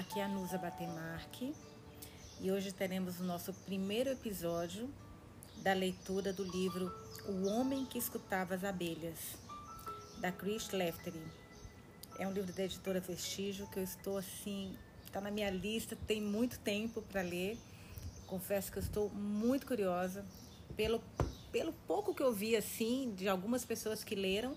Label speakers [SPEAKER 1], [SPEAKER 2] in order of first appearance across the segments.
[SPEAKER 1] Aqui é a Nusa Batemarque e hoje teremos o nosso primeiro episódio da leitura do livro O Homem que Escutava as Abelhas, da Chris Leftery. É um livro da editora Vestígio que eu estou assim, está na minha lista, tem muito tempo para ler. Confesso que eu estou muito curiosa pelo, pelo pouco que eu vi assim de algumas pessoas que leram.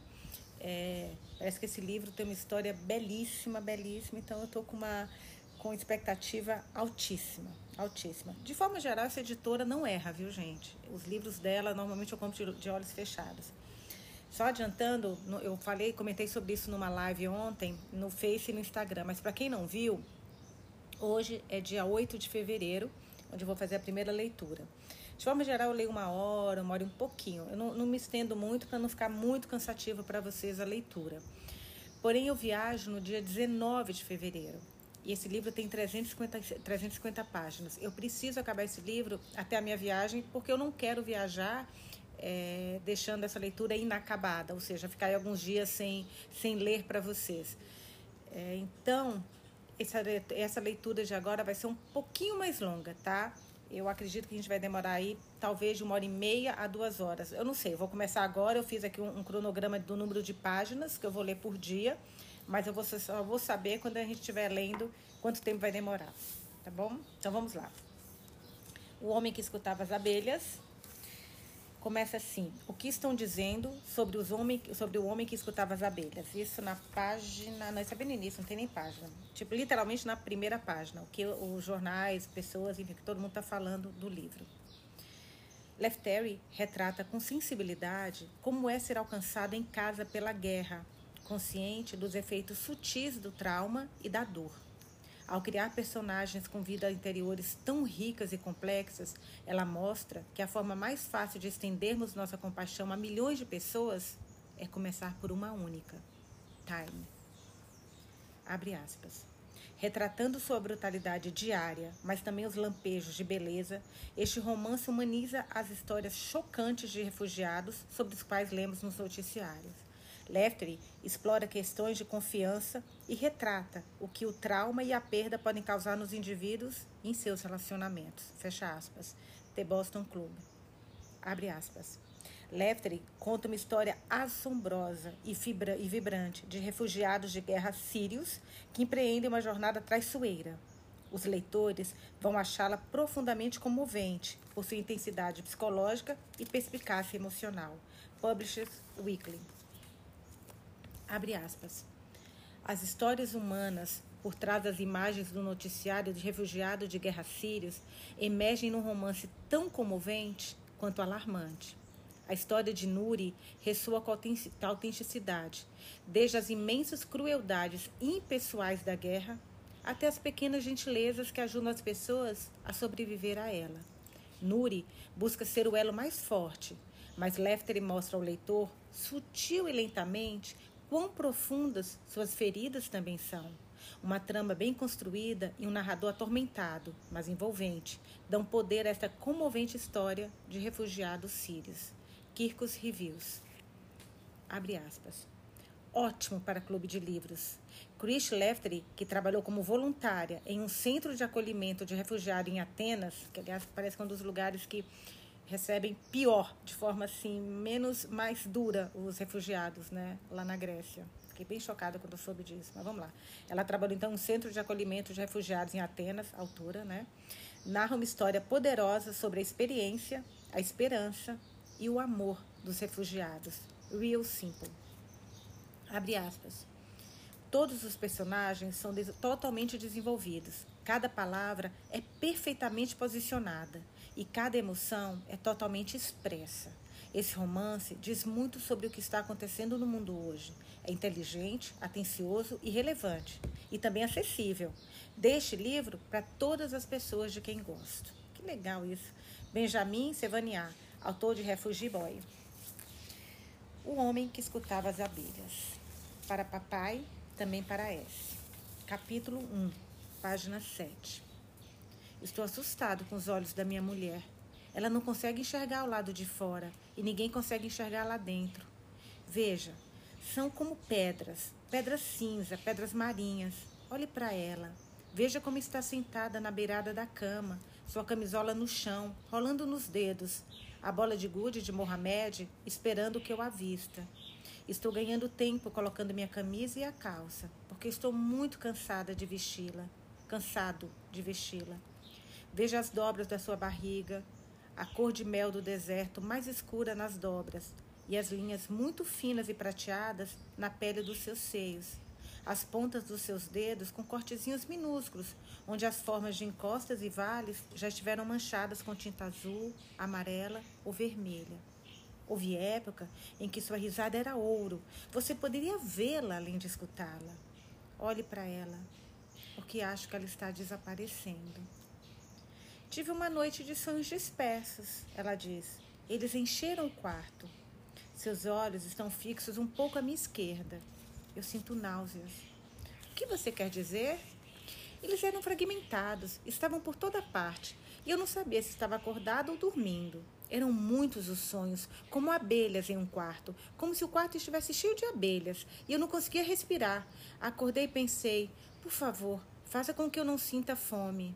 [SPEAKER 1] É, parece que esse livro tem uma história belíssima, belíssima, então eu estou com uma com expectativa altíssima, altíssima. De forma geral, essa editora não erra, viu, gente? Os livros dela, normalmente eu compro de, de olhos fechados. Só adiantando, eu falei, comentei sobre isso numa live ontem, no Face e no Instagram, mas para quem não viu, hoje é dia 8 de fevereiro, onde eu vou fazer a primeira leitura. De forma geral, eu leio uma hora, uma hora e um pouquinho. Eu não, não me estendo muito para não ficar muito cansativo para vocês a leitura. Porém, eu viajo no dia 19 de fevereiro. E esse livro tem 350, 350 páginas. Eu preciso acabar esse livro até a minha viagem, porque eu não quero viajar é, deixando essa leitura inacabada, ou seja, ficar aí alguns dias sem, sem ler para vocês. É, então, essa, essa leitura de agora vai ser um pouquinho mais longa, tá? Eu acredito que a gente vai demorar aí talvez de uma hora e meia a duas horas. Eu não sei, eu vou começar agora. Eu fiz aqui um, um cronograma do número de páginas que eu vou ler por dia mas eu vou, só vou saber quando a gente estiver lendo quanto tempo vai demorar, tá bom? Então vamos lá. O homem que escutava as abelhas começa assim: O que estão dizendo sobre, os homem, sobre o homem que escutava as abelhas? Isso na página. Não, isso é bem no início, não tem nem página. Tipo, literalmente na primeira página. O que os jornais, pessoas, enfim, todo mundo está falando do livro. Leftery retrata com sensibilidade como é ser alcançado em casa pela guerra, consciente dos efeitos sutis do trauma e da dor. Ao criar personagens com vidas interiores tão ricas e complexas, ela mostra que a forma mais fácil de estendermos nossa compaixão a milhões de pessoas é começar por uma única. Time. Abre aspas. Retratando sua brutalidade diária, mas também os lampejos de beleza, este romance humaniza as histórias chocantes de refugiados sobre os quais lemos nos noticiários. Leftery explora questões de confiança e retrata o que o trauma e a perda podem causar nos indivíduos em seus relacionamentos. Fecha aspas. The Boston Club. Abre aspas. Leftery conta uma história assombrosa e, fibra, e vibrante de refugiados de guerra sírios que empreendem uma jornada traiçoeira. Os leitores vão achá-la profundamente comovente por sua intensidade psicológica e perspicácia emocional. Publishers Weekly. Abre aspas. As histórias humanas por trás das imagens do noticiário de refugiados de guerra sírios emergem num romance tão comovente quanto alarmante. A história de Nuri ressoa com autenticidade, desde as imensas crueldades impessoais da guerra até as pequenas gentilezas que ajudam as pessoas a sobreviver a ela. Nuri busca ser o elo mais forte, mas Lefter mostra ao leitor, sutil e lentamente, quão profundas suas feridas também são. Uma trama bem construída e um narrador atormentado, mas envolvente, dão poder a esta comovente história de refugiados sírios. Kirkus Reviews. Abre aspas. Ótimo para clube de livros. Chris Leftery, que trabalhou como voluntária em um centro de acolhimento de refugiados em Atenas, que aliás parece que é um dos lugares que recebem pior, de forma assim, menos, mais dura os refugiados, né, lá na Grécia. Fiquei bem chocada quando soube disso, mas vamos lá. Ela trabalhou então no Centro de Acolhimento de Refugiados em Atenas, autora, né? Narra uma história poderosa sobre a experiência, a esperança e o amor dos refugiados. Real Simple. Abre aspas. Todos os personagens são totalmente desenvolvidos. Cada palavra é perfeitamente posicionada e cada emoção é totalmente expressa. Esse romance diz muito sobre o que está acontecendo no mundo hoje. É inteligente, atencioso e relevante, e também acessível. Deste livro para todas as pessoas de quem gosto. Que legal isso. Benjamin Sevaniá, autor de Refugee Boy. O homem que escutava as abelhas. Para papai, também para S. Capítulo 1, página 7. Estou assustado com os olhos da minha mulher. Ela não consegue enxergar o lado de fora e ninguém consegue enxergar lá dentro. Veja, são como pedras, pedras cinza, pedras marinhas. Olhe para ela. Veja como está sentada na beirada da cama, sua camisola no chão, rolando nos dedos, a bola de gude de Mohamed esperando que eu a vista. Estou ganhando tempo colocando minha camisa e a calça, porque estou muito cansada de vesti-la, cansado de vesti-la. Veja as dobras da sua barriga, a cor de mel do deserto mais escura nas dobras e as linhas muito finas e prateadas na pele dos seus seios. As pontas dos seus dedos com cortezinhos minúsculos, onde as formas de encostas e vales já estiveram manchadas com tinta azul, amarela ou vermelha. Houve época em que sua risada era ouro. Você poderia vê-la além de escutá-la. Olhe para ela, porque acho que ela está desaparecendo. Tive uma noite de sonhos dispersos, ela diz. Eles encheram o quarto. Seus olhos estão fixos um pouco à minha esquerda. Eu sinto náuseas. O que você quer dizer? Eles eram fragmentados, estavam por toda parte, e eu não sabia se estava acordado ou dormindo. Eram muitos os sonhos, como abelhas em um quarto, como se o quarto estivesse cheio de abelhas, e eu não conseguia respirar. Acordei e pensei: por favor, faça com que eu não sinta fome.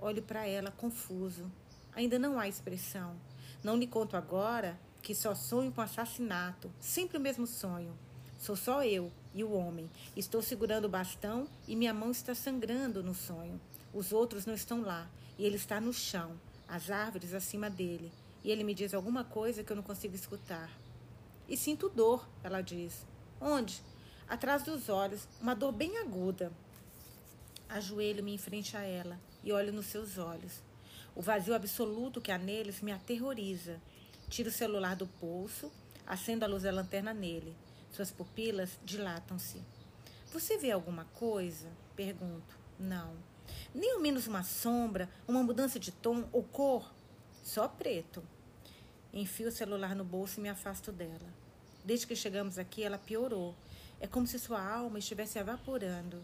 [SPEAKER 1] Olho para ela, confuso. Ainda não há expressão. Não lhe conto agora que só sonho com assassinato. Sempre o mesmo sonho. Sou só eu e o homem. Estou segurando o bastão e minha mão está sangrando no sonho. Os outros não estão lá e ele está no chão, as árvores acima dele. E ele me diz alguma coisa que eu não consigo escutar. E sinto dor, ela diz. Onde? Atrás dos olhos, uma dor bem aguda. Ajoelho-me em frente a ela e olho nos seus olhos. O vazio absoluto que há neles me aterroriza. Tiro o celular do pulso, acendo a luz da lanterna nele. Suas pupilas dilatam-se. Você vê alguma coisa? Pergunto. Não. Nem ao menos uma sombra, uma mudança de tom ou cor? Só preto. Enfio o celular no bolso e me afasto dela. Desde que chegamos aqui, ela piorou. É como se sua alma estivesse evaporando.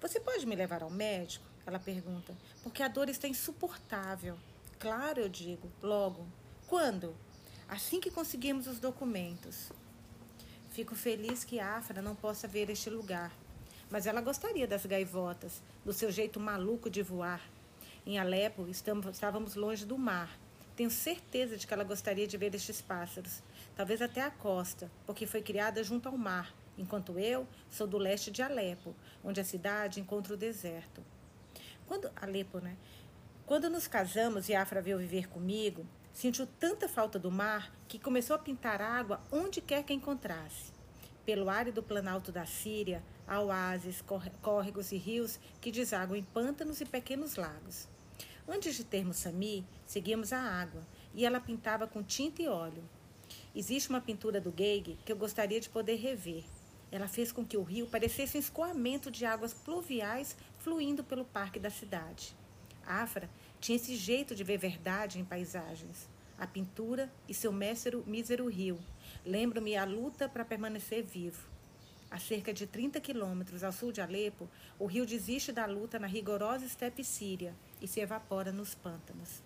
[SPEAKER 1] Você pode me levar ao médico? Ela pergunta, porque a dor está insuportável. Claro, eu digo, logo. Quando? Assim que conseguirmos os documentos. Fico feliz que Afra não possa ver este lugar, mas ela gostaria das gaivotas, do seu jeito maluco de voar. Em Alepo, estávamos longe do mar. Tenho certeza de que ela gostaria de ver estes pássaros, talvez até a costa, porque foi criada junto ao mar, enquanto eu sou do leste de Alepo, onde a cidade encontra o deserto. Quando Alepo, né? Quando nos casamos e Afra veio viver comigo, sentiu tanta falta do mar que começou a pintar água onde quer que encontrasse. Pelo árido planalto da Síria, há oásis, córregos e rios que desaguam em pântanos e pequenos lagos. Antes de termos Sami, seguíamos a água e ela pintava com tinta e óleo. Existe uma pintura do Geig que eu gostaria de poder rever. Ela fez com que o rio parecesse um escoamento de águas pluviais fluindo pelo parque da cidade. Afra tinha esse jeito de ver verdade em paisagens. A pintura e seu mísero, mísero rio. Lembro-me a luta para permanecer vivo. A cerca de 30 quilômetros ao sul de Alepo, o rio desiste da luta na rigorosa estepe síria e se evapora nos pântanos.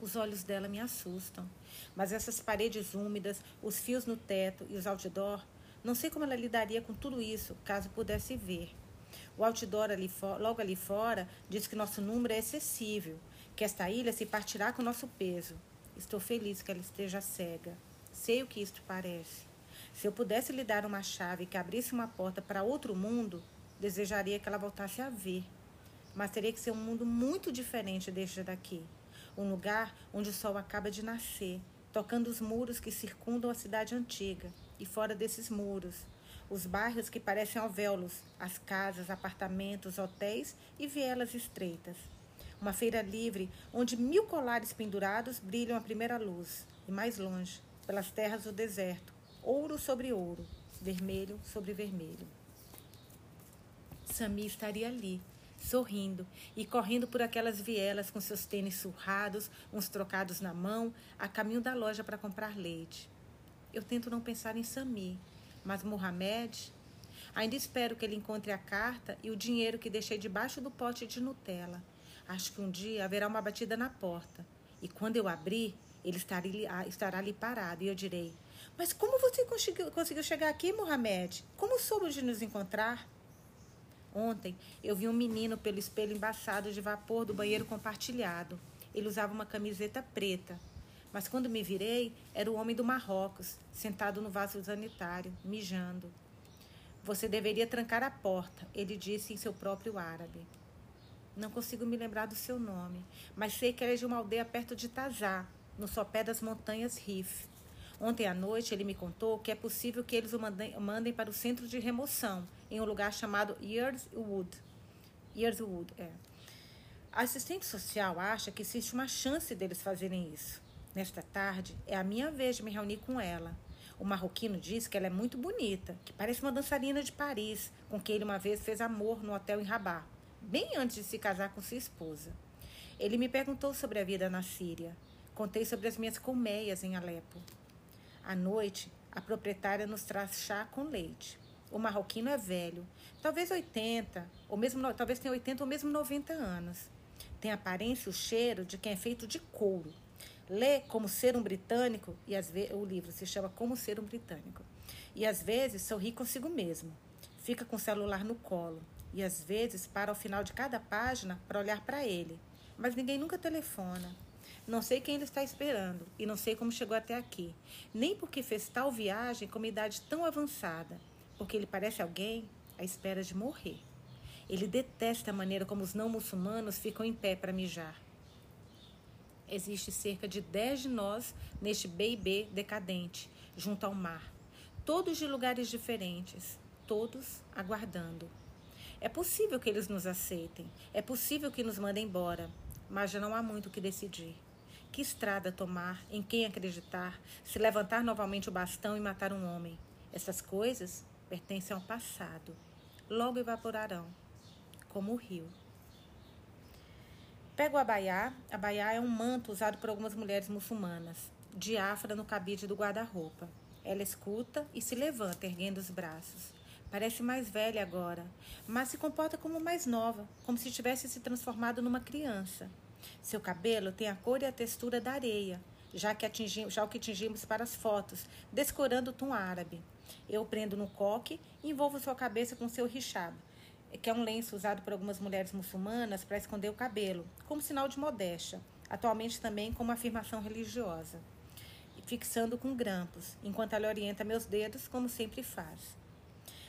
[SPEAKER 1] Os olhos dela me assustam, mas essas paredes úmidas, os fios no teto e os outdoor, não sei como ela lidaria com tudo isso caso pudesse ver. O outdoor ali logo ali fora diz que nosso número é excessivo, que esta ilha se partirá com nosso peso. Estou feliz que ela esteja cega. Sei o que isto parece. Se eu pudesse lhe dar uma chave que abrisse uma porta para outro mundo, desejaria que ela voltasse a ver. Mas teria que ser um mundo muito diferente deste daqui. Um lugar onde o sol acaba de nascer, tocando os muros que circundam a cidade antiga. E fora desses muros, os bairros que parecem alvéolos, as casas, apartamentos, hotéis e vielas estreitas. Uma feira livre onde mil colares pendurados brilham a primeira luz, e mais longe, pelas terras do deserto, ouro sobre ouro, vermelho sobre vermelho. Sami estaria ali, sorrindo e correndo por aquelas vielas com seus tênis surrados, uns trocados na mão, a caminho da loja para comprar leite. Eu tento não pensar em Sami, mas Mohamed, ainda espero que ele encontre a carta e o dinheiro que deixei debaixo do pote de Nutella. Acho que um dia haverá uma batida na porta. E quando eu abrir, ele estará ali parado e eu direi: Mas como você conseguiu, conseguiu chegar aqui, Mohamed? Como soube de nos encontrar? Ontem eu vi um menino pelo espelho embaçado de vapor do banheiro compartilhado. Ele usava uma camiseta preta. Mas quando me virei, era o homem do Marrocos, sentado no vaso sanitário, mijando. Você deveria trancar a porta, ele disse em seu próprio árabe. Não consigo me lembrar do seu nome, mas sei que ele é de uma aldeia perto de Tazá, no sopé das montanhas Rif. Ontem à noite ele me contou que é possível que eles o mandem, mandem para o centro de remoção, em um lugar chamado Yearswood. Yearswood, é. A assistente social acha que existe uma chance deles fazerem isso. Nesta tarde, é a minha vez de me reunir com ela. O marroquino diz que ela é muito bonita, que parece uma dançarina de Paris, com quem ele uma vez fez amor no hotel em Rabat, bem antes de se casar com sua esposa. Ele me perguntou sobre a vida na Síria. Contei sobre as minhas colmeias em Alepo. À noite, a proprietária nos traz chá com leite. O marroquino é velho, talvez 80, ou mesmo talvez tenha 80 ou mesmo 90 anos. Tem a aparência e o cheiro de quem é feito de couro lê como ser um britânico e às vezes o livro se chama Como ser um britânico. E às vezes sorri consigo mesmo. Fica com o celular no colo e às vezes para ao final de cada página para olhar para ele. Mas ninguém nunca telefona. Não sei quem ele está esperando e não sei como chegou até aqui, nem porque fez tal viagem com uma idade tão avançada, porque ele parece alguém à espera de morrer. Ele detesta a maneira como os não muçulmanos ficam em pé para mijar. Existe cerca de 10 de nós neste B&B decadente, junto ao mar. Todos de lugares diferentes, todos aguardando. É possível que eles nos aceitem, é possível que nos mandem embora, mas já não há muito o que decidir. Que estrada tomar, em quem acreditar, se levantar novamente o bastão e matar um homem? Essas coisas pertencem ao passado. Logo evaporarão, como o rio. Pega o abaiá. Abaiá é um manto usado por algumas mulheres muçulmanas, diáfara no cabide do guarda-roupa. Ela escuta e se levanta, erguendo os braços. Parece mais velha agora, mas se comporta como mais nova, como se tivesse se transformado numa criança. Seu cabelo tem a cor e a textura da areia, já que atingimos, já o que atingimos para as fotos, descorando o tom árabe. Eu prendo no coque e envolvo sua cabeça com seu richado que é um lenço usado por algumas mulheres muçulmanas para esconder o cabelo, como sinal de modéstia, atualmente também como afirmação religiosa, fixando com grampos, enquanto ela orienta meus dedos, como sempre faz.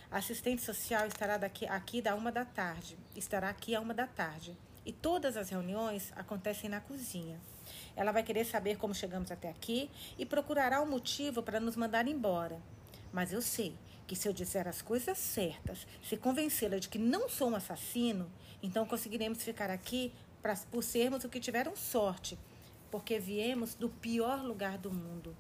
[SPEAKER 1] A assistente social estará daqui, aqui da uma da tarde, estará aqui à uma da tarde, e todas as reuniões acontecem na cozinha. Ela vai querer saber como chegamos até aqui e procurará um motivo para nos mandar embora. Mas eu sei que se eu disser as coisas certas, se convencê-la de que não sou um assassino, então conseguiremos ficar aqui pra, por sermos o que tiveram sorte, porque viemos do pior lugar do mundo.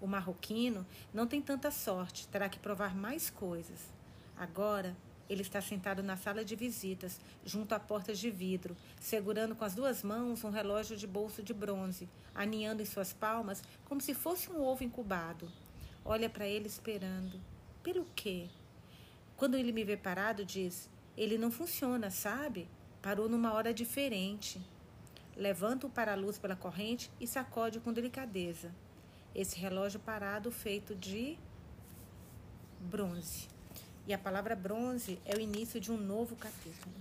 [SPEAKER 1] O marroquino não tem tanta sorte, terá que provar mais coisas. Agora, ele está sentado na sala de visitas, junto a portas de vidro, segurando com as duas mãos um relógio de bolso de bronze, aninhando em suas palmas como se fosse um ovo incubado. Olha para ele esperando. Pelo quê? Quando ele me vê parado, diz: Ele não funciona, sabe? Parou numa hora diferente. Levanta-o para a luz pela corrente e sacode com delicadeza. Esse relógio parado feito de bronze. E a palavra bronze é o início de um novo capítulo.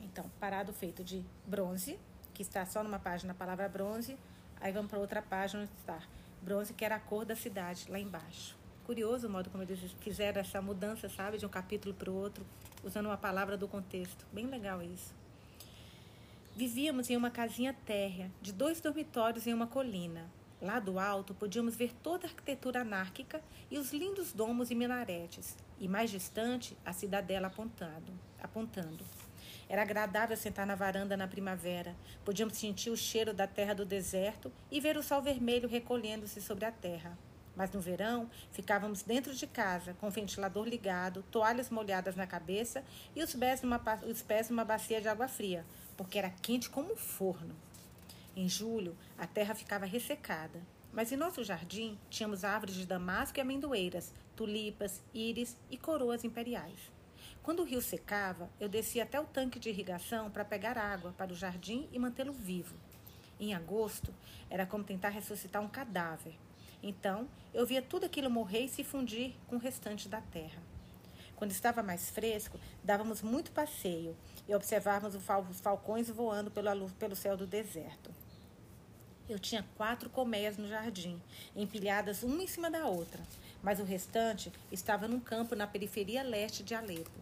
[SPEAKER 1] Então, parado feito de bronze, que está só numa página a palavra bronze, aí vamos para outra página onde está bronze, que era a cor da cidade, lá embaixo. Curioso o modo como eles fizeram essa mudança, sabe, de um capítulo para o outro, usando uma palavra do contexto. Bem legal isso. Vivíamos em uma casinha térrea, de dois dormitórios em uma colina. Lá do alto podíamos ver toda a arquitetura anárquica e os lindos domos e minaretes, e mais distante a cidadela apontando. apontando. Era agradável sentar na varanda na primavera. Podíamos sentir o cheiro da terra do deserto e ver o sol vermelho recolhendo-se sobre a terra. Mas no verão, ficávamos dentro de casa, com ventilador ligado, toalhas molhadas na cabeça e os pés numa, os pés numa bacia de água fria, porque era quente como um forno. Em julho, a terra ficava ressecada, mas em nosso jardim tínhamos árvores de damasco e amendoeiras, tulipas, íris e coroas imperiais. Quando o rio secava, eu descia até o tanque de irrigação para pegar água para o jardim e mantê-lo vivo. Em agosto, era como tentar ressuscitar um cadáver. Então, eu via tudo aquilo morrer e se fundir com o restante da terra. quando estava mais fresco, dávamos muito passeio e observávamos os falcões voando pelo, céu do deserto. Eu tinha quatro colmeias no jardim, empilhadas uma em cima da outra, mas o restante estava num campo na periferia leste de Alepo.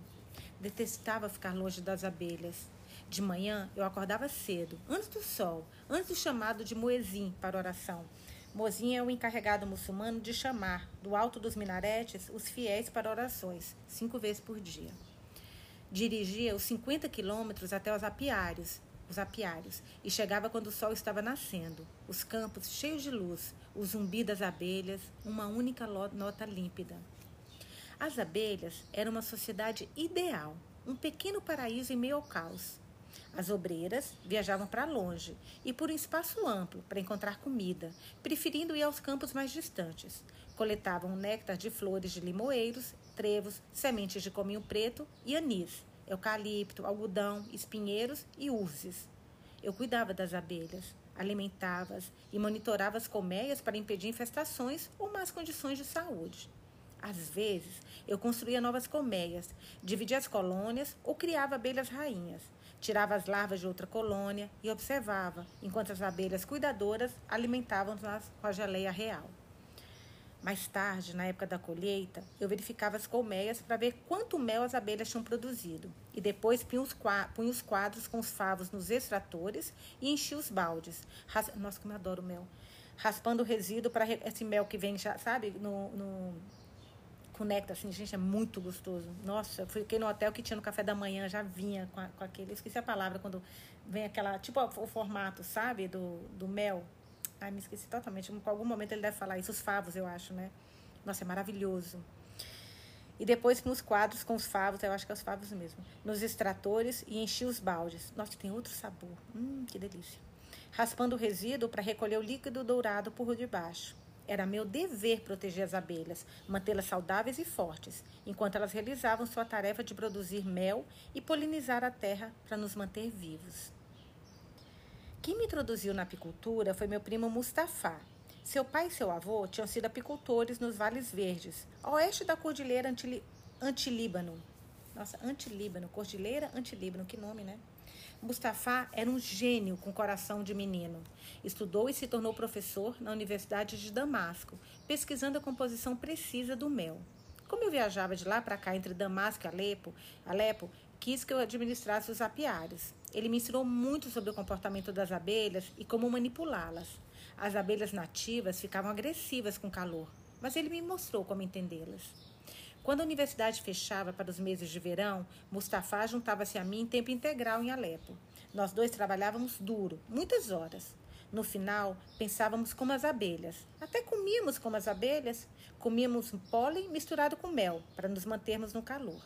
[SPEAKER 1] Detestava ficar longe das abelhas. De manhã eu acordava cedo, antes do sol, antes do chamado de muezim para oração. Muezim é o encarregado muçulmano de chamar, do alto dos minaretes, os fiéis para orações, cinco vezes por dia. Dirigia os 50 quilômetros até os apiários, os apiários, e chegava quando o sol estava nascendo, os campos cheios de luz, o zumbi das abelhas, uma única nota límpida. As abelhas eram uma sociedade ideal, um pequeno paraíso em meio ao caos. As obreiras viajavam para longe e por um espaço amplo para encontrar comida, preferindo ir aos campos mais distantes. Coletavam néctar de flores de limoeiros, trevos, sementes de cominho preto e anis, eucalipto, algodão, espinheiros e urzes. Eu cuidava das abelhas, alimentava-as e monitorava as colmeias para impedir infestações ou más condições de saúde. Às vezes, eu construía novas colmeias, dividia as colônias ou criava abelhas rainhas. Tirava as larvas de outra colônia e observava, enquanto as abelhas cuidadoras alimentavam-nas com a geleia real. Mais tarde, na época da colheita, eu verificava as colmeias para ver quanto mel as abelhas tinham produzido. E depois punha os, quadros com os favos nos extratores e enchia os baldes. Ras... Nossa, como eu adoro mel. Raspando o resíduo para esse mel que vem, já, sabe, no, no com néctar, assim, gente, é muito gostoso. Nossa, fiquei no hotel que tinha no café da manhã, já vinha com, a, com aquele, esqueci a palavra, quando vem aquela, tipo o formato, sabe, do, do mel. Ai, me esqueci totalmente. Em algum momento ele deve falar isso, os favos, eu acho, né? Nossa, é maravilhoso. E depois nos quadros com os favos, eu acho que é os favos mesmo. Nos extratores e enchi os baldes. Nossa, tem outro sabor. Hum, que delícia. Raspando o resíduo para recolher o líquido dourado por debaixo. Era meu dever proteger as abelhas, mantê-las saudáveis e fortes, enquanto elas realizavam sua tarefa de produzir mel e polinizar a terra para nos manter vivos. Quem me introduziu na apicultura foi meu primo Mustafa. Seu pai e seu avô tinham sido apicultores nos Vales Verdes, a oeste da Cordilheira Antilíbano. Nossa, Antilíbano, Cordilheira Antilíbano, que nome, né? Mustafa era um gênio com coração de menino. Estudou e se tornou professor na Universidade de Damasco, pesquisando a composição precisa do mel. Como eu viajava de lá para cá entre Damasco e Alepo, Alepo, quis que eu administrasse os apiários. Ele me ensinou muito sobre o comportamento das abelhas e como manipulá-las. As abelhas nativas ficavam agressivas com calor, mas ele me mostrou como entendê-las. Quando a universidade fechava para os meses de verão, Mustafa juntava-se a mim em tempo integral em Alepo. Nós dois trabalhávamos duro, muitas horas. No final, pensávamos como as abelhas. Até comíamos como as abelhas. Comíamos pólen misturado com mel, para nos mantermos no calor.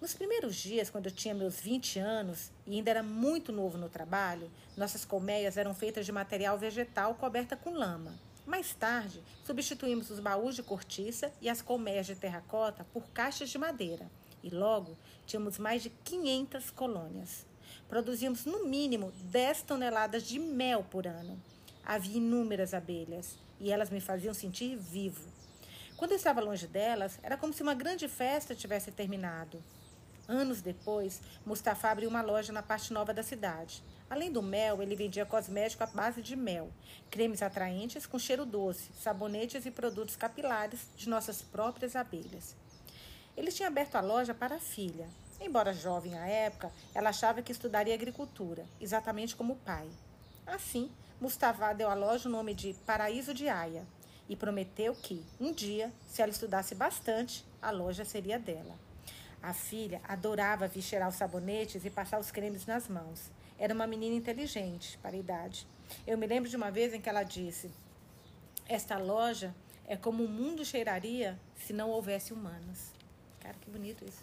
[SPEAKER 1] Nos primeiros dias, quando eu tinha meus 20 anos e ainda era muito novo no trabalho, nossas colmeias eram feitas de material vegetal coberta com lama. Mais tarde, substituímos os baús de cortiça e as colmeias de terracota por caixas de madeira. E logo, tínhamos mais de 500 colônias. Produzíamos no mínimo 10 toneladas de mel por ano. Havia inúmeras abelhas e elas me faziam sentir vivo. Quando eu estava longe delas, era como se uma grande festa tivesse terminado. Anos depois, Mustafa abriu uma loja na parte nova da cidade. Além do mel, ele vendia cosmético à base de mel, cremes atraentes com cheiro doce, sabonetes e produtos capilares de nossas próprias abelhas. Ele tinha aberto a loja para a filha. Embora jovem à época, ela achava que estudaria agricultura, exatamente como o pai. Assim, Mustafa deu à loja o nome de Paraíso de Aya e prometeu que, um dia, se ela estudasse bastante, a loja seria dela. A filha adorava vir cheirar os sabonetes e passar os cremes nas mãos. Era uma menina inteligente para a idade. Eu me lembro de uma vez em que ela disse: Esta loja é como o mundo cheiraria se não houvesse humanos. Cara, que bonito isso.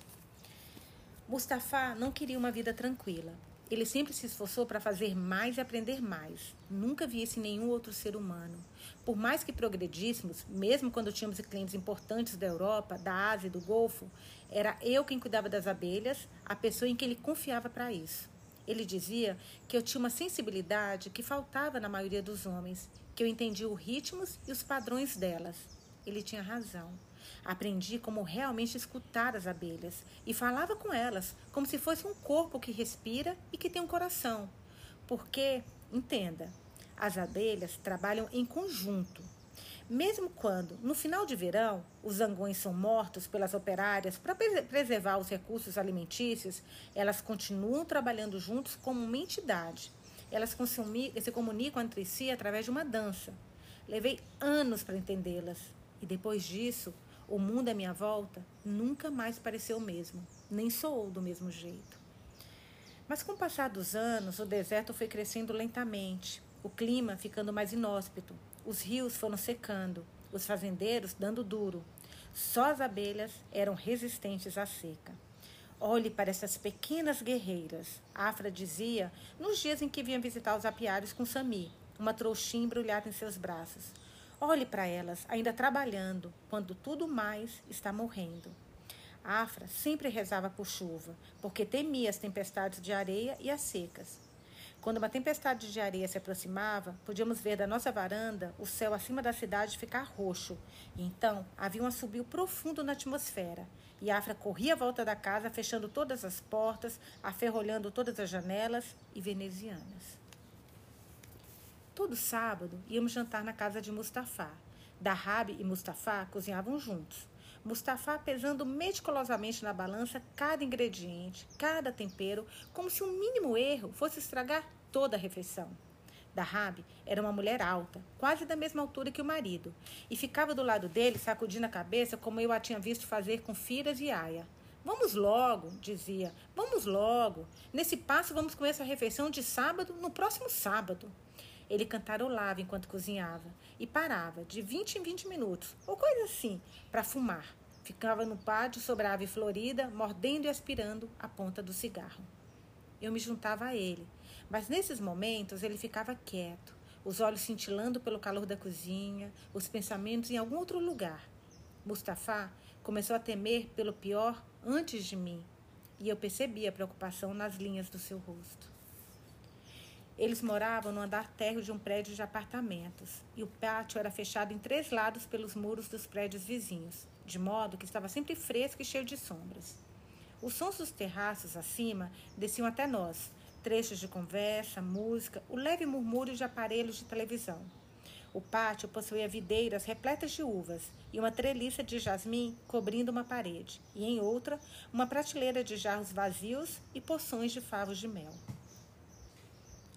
[SPEAKER 1] Mustafa não queria uma vida tranquila. Ele sempre se esforçou para fazer mais e aprender mais. Nunca vi isso em nenhum outro ser humano. Por mais que progredíssemos, mesmo quando tínhamos clientes importantes da Europa, da Ásia e do Golfo, era eu quem cuidava das abelhas, a pessoa em quem ele confiava para isso. Ele dizia que eu tinha uma sensibilidade que faltava na maioria dos homens, que eu entendia os ritmos e os padrões delas. Ele tinha razão. Aprendi como realmente escutar as abelhas e falava com elas como se fosse um corpo que respira e que tem um coração. Porque, entenda, as abelhas trabalham em conjunto. Mesmo quando, no final de verão, os zangões são mortos pelas operárias para preservar os recursos alimentícios, elas continuam trabalhando juntos como uma entidade. Elas se comunicam entre si através de uma dança. Levei anos para entendê-las. E depois disso, o mundo à minha volta nunca mais pareceu o mesmo, nem soou do mesmo jeito. Mas com o passar dos anos, o deserto foi crescendo lentamente, o clima ficando mais inóspito, os rios foram secando, os fazendeiros dando duro. Só as abelhas eram resistentes à seca. Olhe para essas pequenas guerreiras, Afra dizia nos dias em que vinha visitar os apiários com Sami, uma trouxinha embrulhada em seus braços. Olhe para elas, ainda trabalhando, quando tudo mais está morrendo. Afra sempre rezava por chuva, porque temia as tempestades de areia e as secas. Quando uma tempestade de areia se aproximava, podíamos ver da nossa varanda o céu acima da cidade ficar roxo. E então havia um assobio profundo na atmosfera. E Afra corria à volta da casa, fechando todas as portas, aferrolhando todas as janelas e venezianas. Todo sábado íamos jantar na casa de Mustafá. Dahab e Mustafá cozinhavam juntos. Mustafa pesando meticulosamente na balança cada ingrediente, cada tempero, como se um mínimo erro fosse estragar toda a refeição. Dahab era uma mulher alta, quase da mesma altura que o marido, e ficava do lado dele, sacudindo a cabeça como eu a tinha visto fazer com Firas e Aya. Vamos logo, dizia, vamos logo. Nesse passo vamos comer essa refeição de sábado no próximo sábado. Ele cantarolava enquanto cozinhava e parava de 20 em 20 minutos, ou coisa assim, para fumar. Ficava no pátio sobre a ave florida, mordendo e aspirando a ponta do cigarro. Eu me juntava a ele, mas nesses momentos ele ficava quieto, os olhos cintilando pelo calor da cozinha, os pensamentos em algum outro lugar. Mustafa começou a temer pelo pior antes de mim, e eu percebi a preocupação nas linhas do seu rosto. Eles moravam no andar térreo de um prédio de apartamentos, e o pátio era fechado em três lados pelos muros dos prédios vizinhos, de modo que estava sempre fresco e cheio de sombras. Os sons dos terraços acima desciam até nós, trechos de conversa, música, o leve murmúrio de aparelhos de televisão. O pátio possuía videiras repletas de uvas e uma treliça de jasmim cobrindo uma parede, e em outra, uma prateleira de jarros vazios e poções de favos de mel.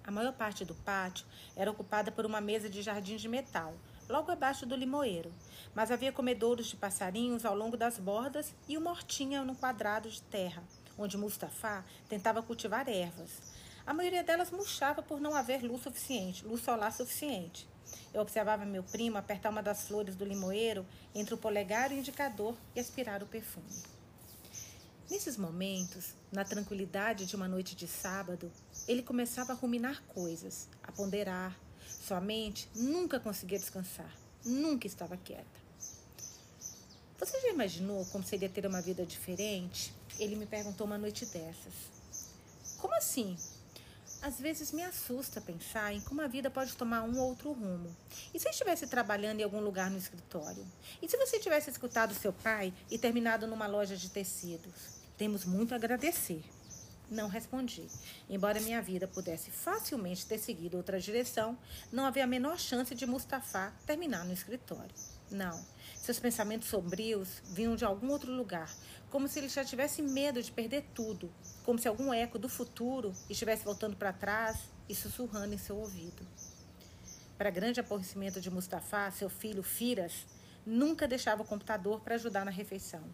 [SPEAKER 1] A maior parte do pátio era ocupada por uma mesa de jardim de metal, logo abaixo do limoeiro, mas havia comedouros de passarinhos ao longo das bordas e uma hortinha no quadrado de terra, onde Mustafa tentava cultivar ervas. A maioria delas murchava por não haver luz suficiente, luz solar suficiente. Eu observava meu primo apertar uma das flores do limoeiro entre o polegar e o indicador e aspirar o perfume. Nesses momentos, na tranquilidade de uma noite de sábado, ele começava a ruminar coisas, a ponderar. Sua mente nunca conseguia descansar, nunca estava quieta. Você já imaginou como seria ter uma vida diferente? Ele me perguntou uma noite dessas. Como assim? Às vezes me assusta pensar em como a vida pode tomar um ou outro rumo. E se estivesse trabalhando em algum lugar no escritório? E se você tivesse escutado seu pai e terminado numa loja de tecidos? Temos muito a agradecer. Não respondi. Embora minha vida pudesse facilmente ter seguido outra direção, não havia a menor chance de Mustafa terminar no escritório. Não. Seus pensamentos sombrios vinham de algum outro lugar, como se ele já tivesse medo de perder tudo, como se algum eco do futuro estivesse voltando para trás e sussurrando em seu ouvido. Para grande aborrecimento de Mustafa, seu filho Firas nunca deixava o computador para ajudar na refeição.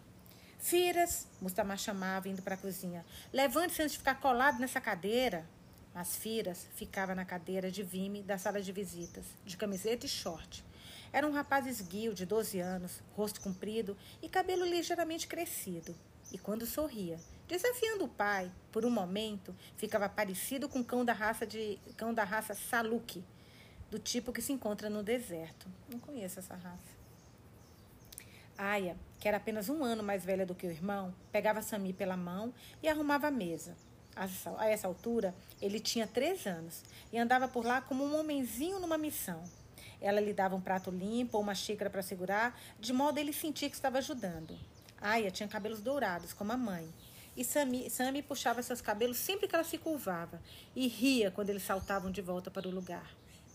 [SPEAKER 1] Firas, Mustamar chamava indo para a cozinha. Levante-se antes de ficar colado nessa cadeira. Mas Firas ficava na cadeira de vime da sala de visitas, de camiseta e short. Era um rapaz esguio de 12 anos, rosto comprido e cabelo ligeiramente crescido. E quando sorria, desafiando o pai, por um momento, ficava parecido com cão da raça de cão da raça Saluki, do tipo que se encontra no deserto. Não conheço essa raça. Aya, que era apenas um ano mais velha do que o irmão, pegava Sami pela mão e arrumava a mesa. A essa altura, ele tinha três anos e andava por lá como um homenzinho numa missão. Ela lhe dava um prato limpo ou uma xícara para segurar, de modo ele sentir que estava ajudando. Aya tinha cabelos dourados, como a mãe. E Sammy, Sammy puxava seus cabelos sempre que ela se curvava e ria quando eles saltavam de volta para o lugar.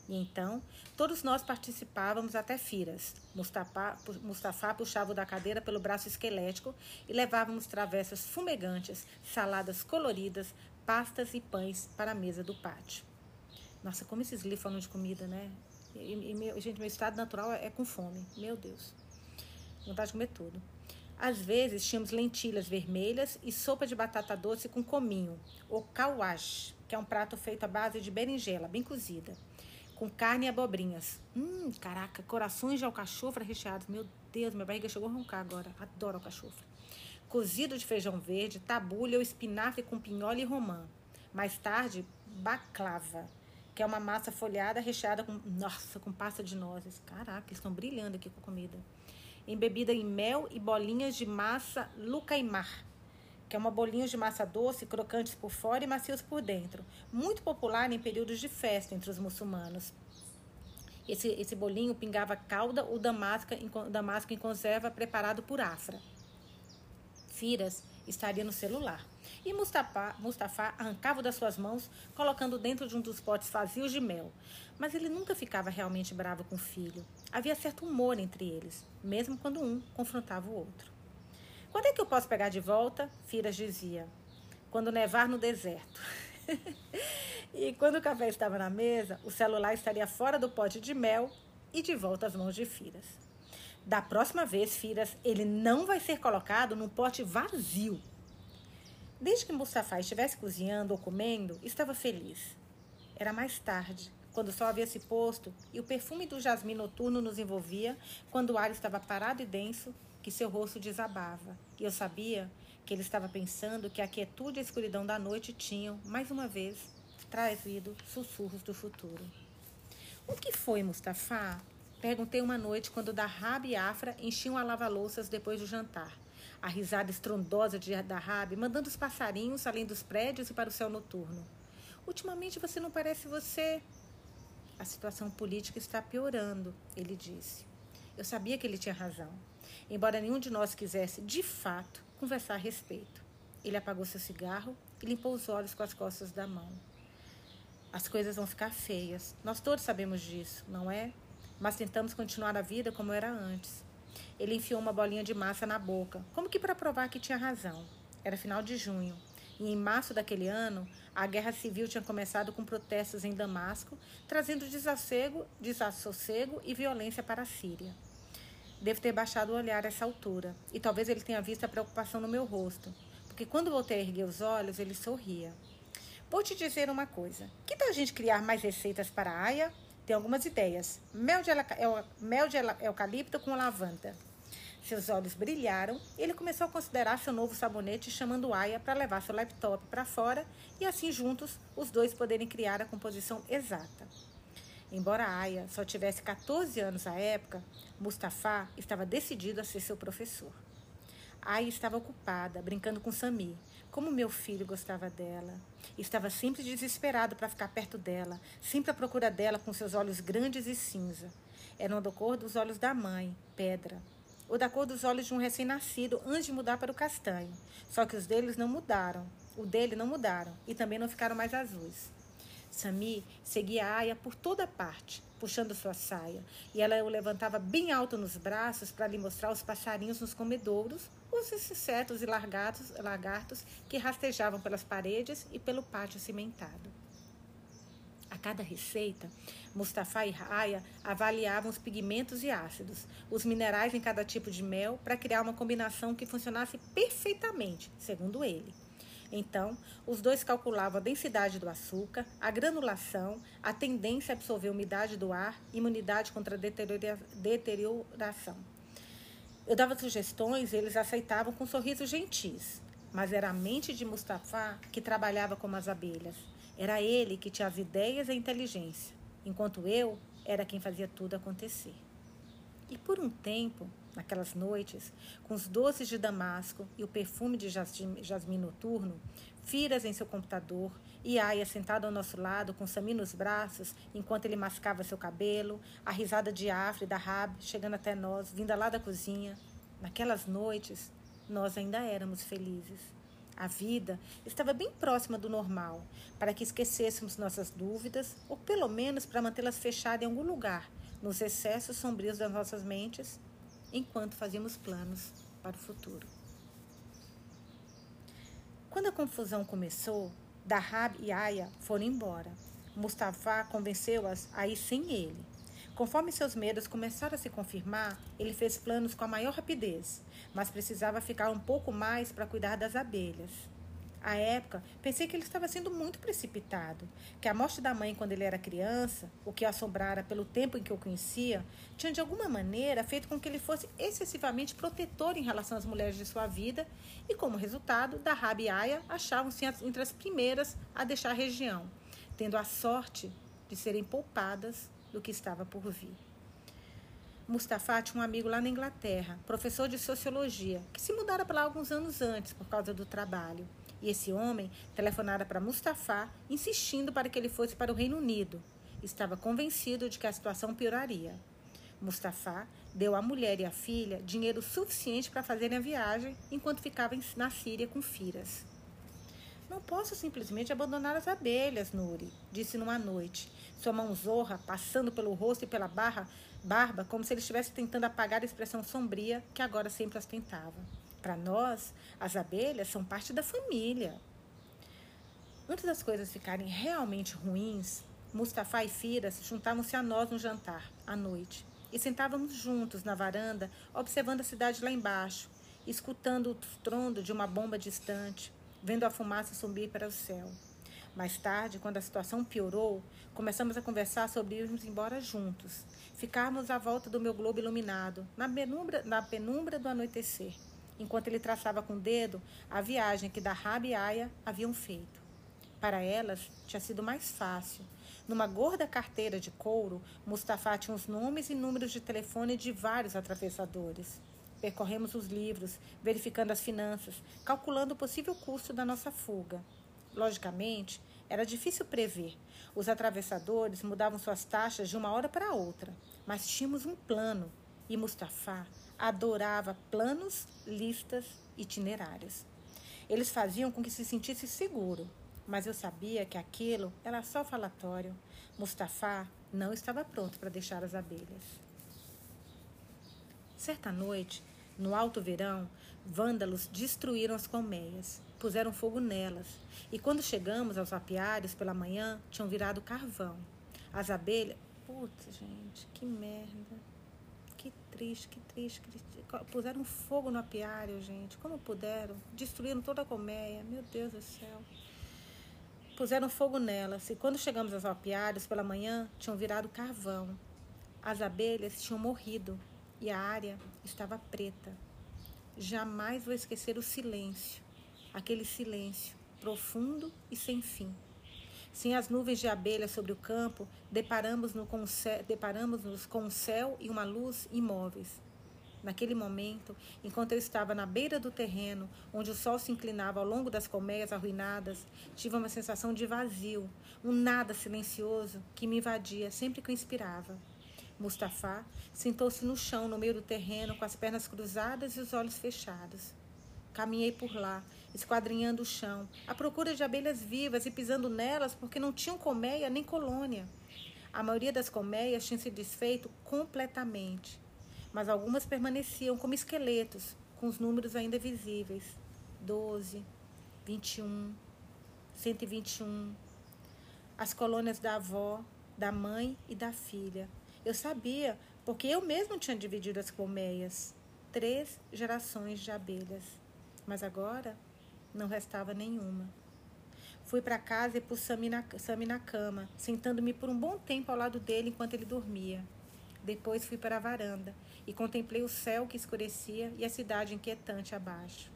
[SPEAKER 1] E então, todos nós participávamos até firas. Mustafa, Mustafa puxava o da cadeira pelo braço esquelético e levávamos travessas fumegantes, saladas coloridas, pastas e pães para a mesa do pátio. Nossa, como esses livros falam de comida, né? E, e meu, gente, meu estado natural é com fome. Meu Deus. Vontade de comer tudo. Às vezes tínhamos lentilhas vermelhas e sopa de batata doce com cominho, ou kawash, que é um prato feito à base de berinjela, bem cozida, com carne e abobrinhas. Hum, caraca, corações de alcachofra recheados. Meu Deus, minha barriga chegou a roncar agora. Adoro alcachofra. Cozido de feijão verde, tabulha ou espinafre com pinhole e romã. Mais tarde, baclava, que é uma massa folhada recheada com, nossa, com pasta de nozes. Caraca, eles estão brilhando aqui com a comida. Embebida em mel e bolinhas de massa lucaimar, que é uma bolinha de massa doce, crocantes por fora e macios por dentro. Muito popular em períodos de festa entre os muçulmanos. Esse, esse bolinho pingava calda ou damasco em, damasco em conserva preparado por Afra. Firas estaria no celular. E Mustafa, Mustafa arrancava das suas mãos, colocando dentro de um dos potes vazios de mel. Mas ele nunca ficava realmente bravo com o filho. Havia certo humor entre eles, mesmo quando um confrontava o outro. Quando é que eu posso pegar de volta? Firas dizia. Quando nevar no deserto. e quando o café estava na mesa, o celular estaria fora do pote de mel e de volta às mãos de Firas. Da próxima vez, Firas, ele não vai ser colocado num pote vazio. Desde que Mustafa estivesse cozinhando ou comendo, estava feliz. Era mais tarde, quando o sol havia se posto e o perfume do jasmim noturno nos envolvia, quando o ar estava parado e denso, que seu rosto desabava. E eu sabia que ele estava pensando que a quietude e a escuridão da noite tinham, mais uma vez, trazido sussurros do futuro. O que foi, Mustafa? Perguntei uma noite quando Dahab e Afra enchiam a lava-louças depois do jantar. A risada estrondosa de Dahab mandando os passarinhos além dos prédios e para o céu noturno. Ultimamente você não parece você. A situação política está piorando, ele disse. Eu sabia que ele tinha razão, embora nenhum de nós quisesse, de fato, conversar a respeito. Ele apagou seu cigarro e limpou os olhos com as costas da mão. As coisas vão ficar feias. Nós todos sabemos disso, não é? mas tentamos continuar a vida como era antes. Ele enfiou uma bolinha de massa na boca, como que para provar que tinha razão. Era final de junho, e em março daquele ano, a guerra civil tinha começado com protestos em Damasco, trazendo desassossego, desassossego e violência para a Síria. Devo ter baixado o olhar a essa altura, e talvez ele tenha visto a preocupação no meu rosto, porque quando voltei a erguer os olhos, ele sorria. Vou te dizer uma coisa: que tal a gente criar mais receitas para a Aya? tem algumas ideias. Mel de, mel de eucalipto com lavanda. Seus olhos brilharam e ele começou a considerar seu novo sabonete, chamando Aya para levar seu laptop para fora e assim juntos os dois poderem criar a composição exata. Embora Aya só tivesse 14 anos à época, Mustafa estava decidido a ser seu professor. Aya estava ocupada, brincando com Sami, como meu filho gostava dela. Estava sempre desesperado para ficar perto dela, sempre à procura dela com seus olhos grandes e cinza. Eram da cor dos olhos da mãe, pedra, ou da cor dos olhos de um recém-nascido antes de mudar para o castanho. Só que os deles não mudaram. O dele não mudaram e também não ficaram mais azuis. Sami seguia a Aya por toda parte, puxando sua saia, e ela o levantava bem alto nos braços para lhe mostrar os passarinhos nos comedouros, os insetos e lagartos, lagartos que rastejavam pelas paredes e pelo pátio cimentado. A cada receita, Mustafa e Aya avaliavam os pigmentos e ácidos, os minerais em cada tipo de mel, para criar uma combinação que funcionasse perfeitamente, segundo ele. Então, os dois calculavam a densidade do açúcar, a granulação, a tendência a absorver umidade do ar, imunidade contra deterioração. Eu dava sugestões e eles aceitavam com sorrisos gentis. Mas era a mente de Mustafa que trabalhava como as abelhas. Era ele que tinha as ideias e a inteligência, enquanto eu era quem fazia tudo acontecer. E por um tempo, naquelas noites, com os doces de damasco e o perfume de jasmim noturno, Firas em seu computador, e Aya sentada ao nosso lado, com Sami nos braços, enquanto ele mascava seu cabelo, a risada de Afra e da Rab chegando até nós, vinda lá da cozinha. Naquelas noites, nós ainda éramos felizes. A vida estava bem próxima do normal, para que esquecêssemos nossas dúvidas, ou pelo menos para mantê-las fechadas em algum lugar, nos excessos sombrios das nossas mentes, enquanto fazíamos planos para o futuro. Quando a confusão começou, Dahab e Aya foram embora. Mustafa convenceu-as a ir sem ele. Conforme seus medos começaram a se confirmar, ele fez planos com a maior rapidez, mas precisava ficar um pouco mais para cuidar das abelhas. À época, pensei que ele estava sendo muito precipitado, que a morte da mãe quando ele era criança, o que o assombrara pelo tempo em que o conhecia, tinha de alguma maneira feito com que ele fosse excessivamente protetor em relação às mulheres de sua vida, e como resultado, Dahab e Aya achavam-se entre as primeiras a deixar a região, tendo a sorte de serem poupadas do que estava por vir. Mustafa tinha um amigo lá na Inglaterra, professor de sociologia, que se mudara para lá alguns anos antes por causa do trabalho. E esse homem telefonara para Mustafa, insistindo para que ele fosse para o Reino Unido. Estava convencido de que a situação pioraria. Mustafa deu à mulher e à filha dinheiro suficiente para fazerem a viagem enquanto ficavam na Síria com Firas. Não posso simplesmente abandonar as abelhas, Nuri, disse numa noite, sua mão zorra passando pelo rosto e pela barra, barba, como se ele estivesse tentando apagar a expressão sombria que agora sempre ostentava. Para nós, as abelhas são parte da família. Antes das coisas ficarem realmente ruins, Mustafa e Fira juntavam-se a nós no jantar, à noite, e sentávamos juntos na varanda, observando a cidade lá embaixo, escutando o trondo de uma bomba distante, vendo a fumaça subir para o céu. Mais tarde, quando a situação piorou, começamos a conversar sobre irmos embora juntos, ficarmos à volta do meu globo iluminado, na penumbra, na penumbra do anoitecer enquanto ele traçava com o dedo a viagem que Dahab e Aya haviam feito. Para elas, tinha sido mais fácil. Numa gorda carteira de couro, Mustafa tinha os nomes e números de telefone de vários atravessadores. Percorremos os livros, verificando as finanças, calculando o possível custo da nossa fuga. Logicamente, era difícil prever. Os atravessadores mudavam suas taxas de uma hora para outra, mas tínhamos um plano e Mustafa adorava planos, listas, itinerários. Eles faziam com que se sentisse seguro, mas eu sabia que aquilo era só falatório. Mustafa não estava pronto para deixar as abelhas. Certa noite, no alto verão, vândalos destruíram as colmeias, puseram fogo nelas, e quando chegamos aos apiários pela manhã, tinham virado carvão. As abelhas. Putz, gente, que merda triste, que triste, que triste. Puseram fogo no apiário, gente. Como puderam? Destruíram toda a colmeia. Meu Deus do céu. Puseram fogo nelas. E quando chegamos aos apiários pela manhã, tinham virado carvão. As abelhas tinham morrido e a área estava preta. Jamais vou esquecer o silêncio, aquele silêncio profundo e sem fim. Sem as nuvens de abelha sobre o campo, deparamos-nos com, deparamos com um céu e uma luz imóveis. Naquele momento, enquanto eu estava na beira do terreno, onde o sol se inclinava ao longo das colmeias arruinadas, tive uma sensação de vazio, um nada silencioso que me invadia sempre que eu inspirava. Mustafa sentou-se no chão, no meio do terreno, com as pernas cruzadas e os olhos fechados. Caminhei por lá, esquadrinhando o chão, à procura de abelhas vivas e pisando nelas porque não tinham colmeia nem colônia. A maioria das colmeias tinha se desfeito completamente, mas algumas permaneciam como esqueletos, com os números ainda visíveis: 12, 21, 121. As colônias da avó, da mãe e da filha. Eu sabia, porque eu mesmo tinha dividido as colmeias. Três gerações de abelhas. Mas agora não restava nenhuma. Fui para casa e pus Sami na, Sami na cama, sentando-me por um bom tempo ao lado dele enquanto ele dormia. Depois fui para a varanda e contemplei o céu que escurecia e a cidade inquietante abaixo.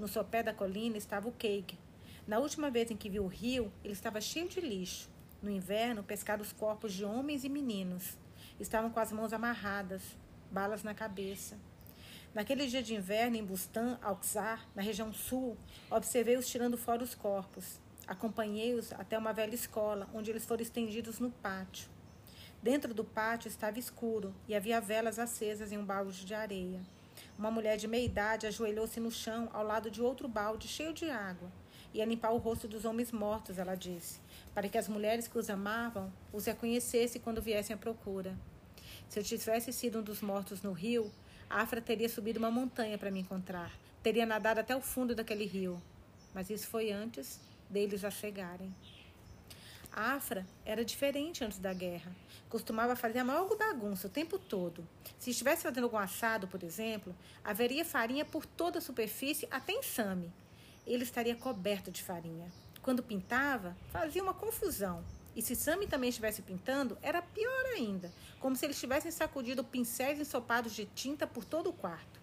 [SPEAKER 1] No sopé da colina estava o Cake. Na última vez em que vi o rio, ele estava cheio de lixo. No inverno, pescaram os corpos de homens e meninos. Estavam com as mãos amarradas, balas na cabeça. Naquele dia de inverno, em Bustan, Alxar, na região sul, observei-os tirando fora os corpos. Acompanhei-os até uma velha escola, onde eles foram estendidos no pátio. Dentro do pátio estava escuro e havia velas acesas em um balde de areia. Uma mulher de meia idade ajoelhou-se no chão ao lado de outro balde cheio de água. Ia limpar o rosto dos homens mortos, ela disse, para que as mulheres que os amavam os reconhecessem quando viessem à procura. Se eu tivesse sido um dos mortos no rio, Afra teria subido uma montanha para me encontrar. Teria nadado até o fundo daquele rio. Mas isso foi antes deles a chegarem. Afra era diferente antes da guerra. Costumava fazer a maior bagunça o tempo todo. Se estivesse fazendo algum assado, por exemplo, haveria farinha por toda a superfície, até em Sami. Ele estaria coberto de farinha. Quando pintava, fazia uma confusão. E se Sami também estivesse pintando, era pior ainda, como se eles tivessem sacudido pincéis ensopados de tinta por todo o quarto.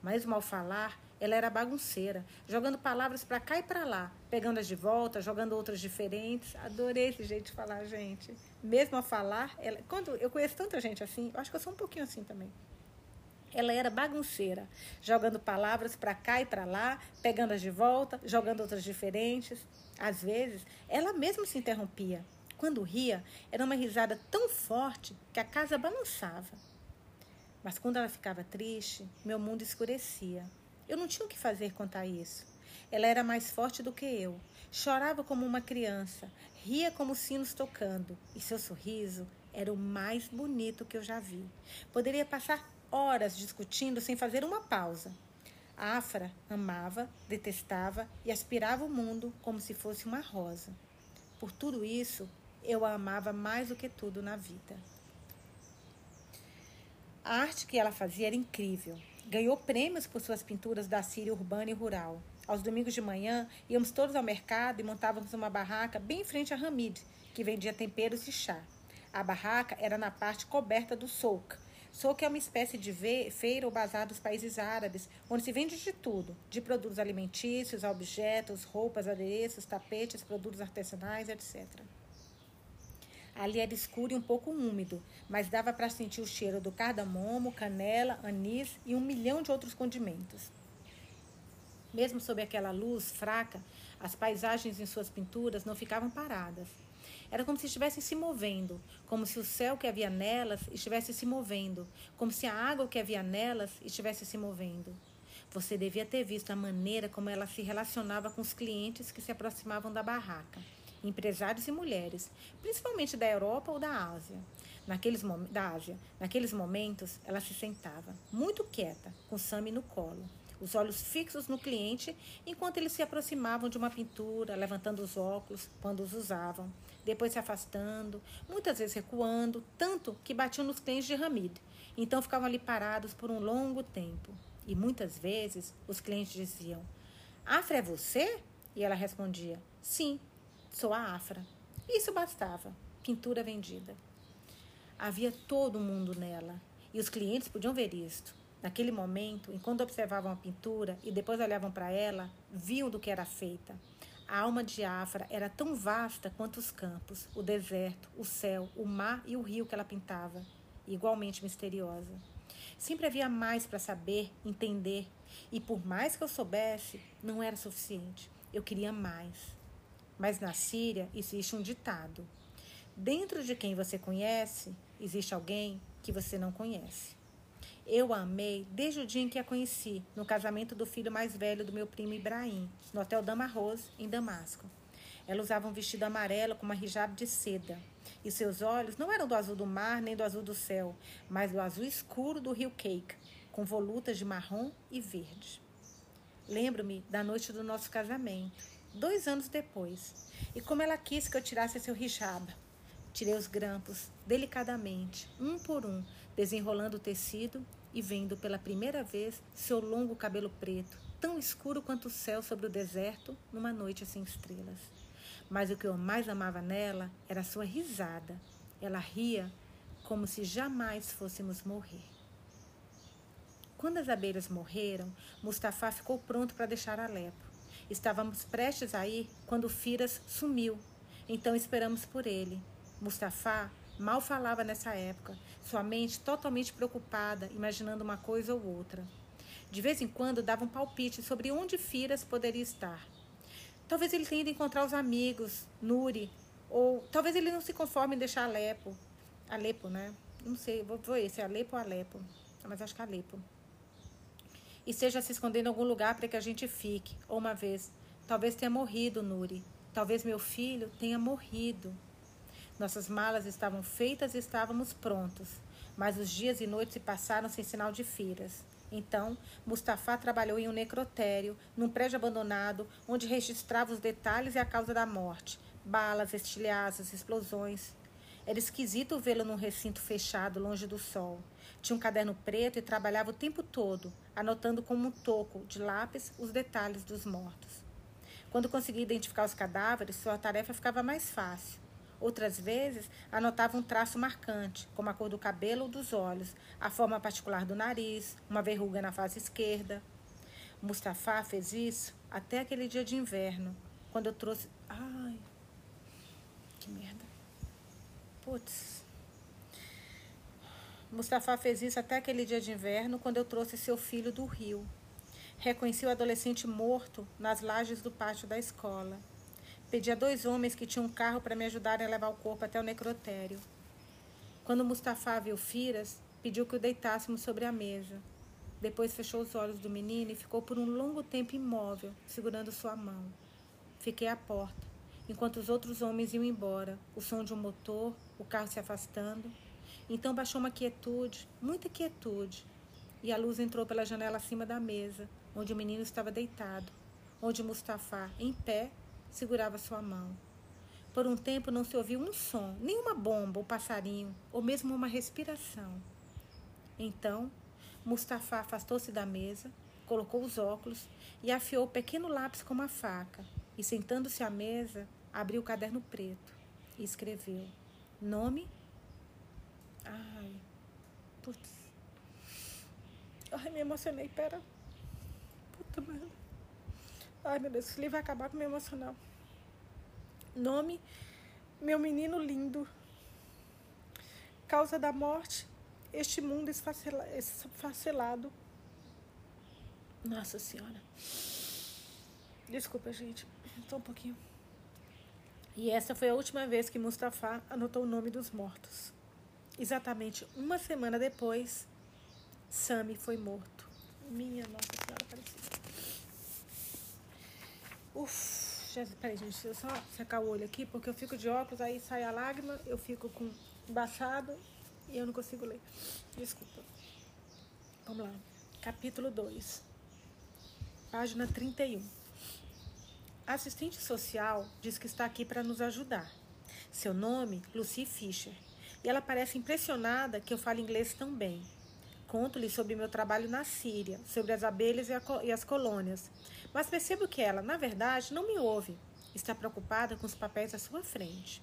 [SPEAKER 1] Mas mal falar ela era bagunceira, jogando palavras para cá e para lá, pegando-as de volta, jogando outras diferentes. Adorei esse jeito de falar, gente. Mesmo a falar, ela, quando eu conheço tanta gente assim, eu acho que eu sou um pouquinho assim também. Ela era bagunceira, jogando palavras para cá e para lá, pegando-as de volta, jogando outras diferentes. Às vezes, ela mesma se interrompia. Quando ria, era uma risada tão forte que a casa balançava. Mas quando ela ficava triste, meu mundo escurecia. Eu não tinha o que fazer a isso. Ela era mais forte do que eu. Chorava como uma criança, ria como sinos tocando, e seu sorriso era o mais bonito que eu já vi. Poderia passar horas discutindo sem fazer uma pausa. Afra amava, detestava e aspirava o mundo como se fosse uma rosa. Por tudo isso, eu a amava mais do que tudo na vida. A arte que ela fazia era incrível. Ganhou prêmios por suas pinturas da Síria urbana e rural. Aos domingos de manhã, íamos todos ao mercado e montávamos uma barraca bem em frente a Hamid, que vendia temperos e chá. A barraca era na parte coberta do souk. Souk é uma espécie de feira ou bazar dos países árabes, onde se vende de tudo, de produtos alimentícios, objetos, roupas, adereços, tapetes, produtos artesanais, etc. Ali era escuro e um pouco úmido, mas dava para sentir o cheiro do cardamomo, canela, anis e um milhão de outros condimentos. Mesmo sob aquela luz fraca, as paisagens em suas pinturas não ficavam paradas. Era como se estivessem se movendo, como se o céu que havia nelas estivesse se movendo, como se a água que havia nelas estivesse se movendo. Você devia ter visto a maneira como ela se relacionava com os clientes que se aproximavam da barraca empresários e mulheres, principalmente da Europa ou da Ásia. Naqueles, da Ásia. Naqueles momentos, ela se sentava, muito quieta, com Sami no colo, os olhos fixos no cliente, enquanto eles se aproximavam de uma pintura, levantando os óculos quando os usavam, depois se afastando, muitas vezes recuando, tanto que batiam nos clientes de Hamid. Então ficavam ali parados por um longo tempo. E muitas vezes os clientes diziam: Afra é você? E ela respondia: Sim, Sou a Afra. Isso bastava. Pintura vendida. Havia todo mundo nela. E os clientes podiam ver isto. Naquele momento, enquanto observavam a pintura e depois olhavam para ela, viam do que era feita. A alma de Afra era tão vasta quanto os campos, o deserto, o céu, o mar e o rio que ela pintava, igualmente misteriosa. Sempre havia mais para saber, entender, e por mais que eu soubesse, não era suficiente. Eu queria mais. Mas na Síria existe um ditado: dentro de quem você conhece, existe alguém que você não conhece. Eu a amei desde o dia em que a conheci, no casamento do filho mais velho do meu primo Ibrahim, no Hotel Damarroz, em Damasco. Ela usava um vestido amarelo com uma hijab de seda. E seus olhos não eram do azul do mar nem do azul do céu, mas do azul escuro do rio Cake, com volutas de marrom e verde. Lembro-me da noite do nosso casamento dois anos depois. E como ela quis que eu tirasse seu hijab. Tirei os grampos, delicadamente, um por um, desenrolando o tecido e vendo pela primeira vez seu longo cabelo preto, tão escuro quanto o céu sobre o deserto numa noite sem estrelas. Mas o que eu mais amava nela era sua risada. Ela ria como se jamais fôssemos morrer. Quando as abelhas morreram, Mustafa ficou pronto para deixar Alepo. Estávamos prestes a ir quando Firas sumiu. Então esperamos por ele. Mustafa mal falava nessa época, sua mente totalmente preocupada, imaginando uma coisa ou outra. De vez em quando dava um palpite sobre onde Firas poderia estar. Talvez ele tenha ido encontrar os amigos, Nuri, ou talvez ele não se conforme em deixar Alepo. Alepo, né? Não sei, vou ver se é Alepo ou Alepo. Mas acho que Alepo. E esteja se escondendo em algum lugar para que a gente fique. Ou uma vez, talvez tenha morrido, Nuri. Talvez meu filho tenha morrido. Nossas malas estavam feitas e estávamos prontos, mas os dias e noites se passaram sem sinal de firas. Então, Mustafa trabalhou em um necrotério, num prédio abandonado, onde registrava os detalhes e a causa da morte: balas, estilhaços, explosões. Era esquisito vê-lo num recinto fechado, longe do sol. Tinha um caderno preto e trabalhava o tempo todo, anotando como um toco de lápis os detalhes dos mortos. Quando conseguia identificar os cadáveres, sua tarefa ficava mais fácil. Outras vezes, anotava um traço marcante, como a cor do cabelo ou dos olhos, a forma particular do nariz, uma verruga na face esquerda. Mustafa fez isso até aquele dia de inverno, quando eu trouxe. Ai, que merda. Putz. Mustafa fez isso até aquele dia de inverno, quando eu trouxe seu filho do rio. Reconheci o adolescente morto nas lajes do pátio da escola. Pedi a dois homens que tinham um carro para me ajudarem a levar o corpo até o necrotério. Quando Mustafa viu Firas, pediu que o deitássemos sobre a mesa. Depois fechou os olhos do menino e ficou por um longo tempo imóvel, segurando sua mão. Fiquei à porta, enquanto os outros homens iam embora, o som de um motor, o carro se afastando. Então baixou uma quietude, muita quietude, e a luz entrou pela janela acima da mesa, onde o menino estava deitado, onde Mustafa, em pé, segurava sua mão. Por um tempo não se ouviu um som, nenhuma bomba ou passarinho, ou mesmo uma respiração. Então, Mustafa afastou-se da mesa, colocou os óculos e afiou o pequeno lápis com uma faca, e sentando-se à mesa, abriu o caderno preto e escreveu: Nome? Ai, putz. Ai, me emocionei, pera. Puta merda. Ai, meu Deus, esse livro vai acabar com o meu emocional. Nome: Meu menino lindo. Causa da morte: Este mundo esfacelado. Nossa Senhora. Desculpa, gente. Só um pouquinho. E essa foi a última vez que Mustafa anotou o nome dos mortos. Exatamente uma semana depois, Sami foi morto. Minha Nossa Senhora Aparecida. Uf, peraí, gente, deixa eu só secar o olho aqui, porque eu fico de óculos, aí sai a lágrima, eu fico com embaçado e eu não consigo ler. Desculpa. Vamos lá. Capítulo 2. Página 31. A assistente social diz que está aqui para nos ajudar. Seu nome, Lucy Fisher. E ela parece impressionada que eu fale inglês tão bem. Conto-lhe sobre meu trabalho na Síria, sobre as abelhas e, as colônias. Mas percebo que ela, na verdade, não me ouve. Está preocupada com os papéis à sua frente.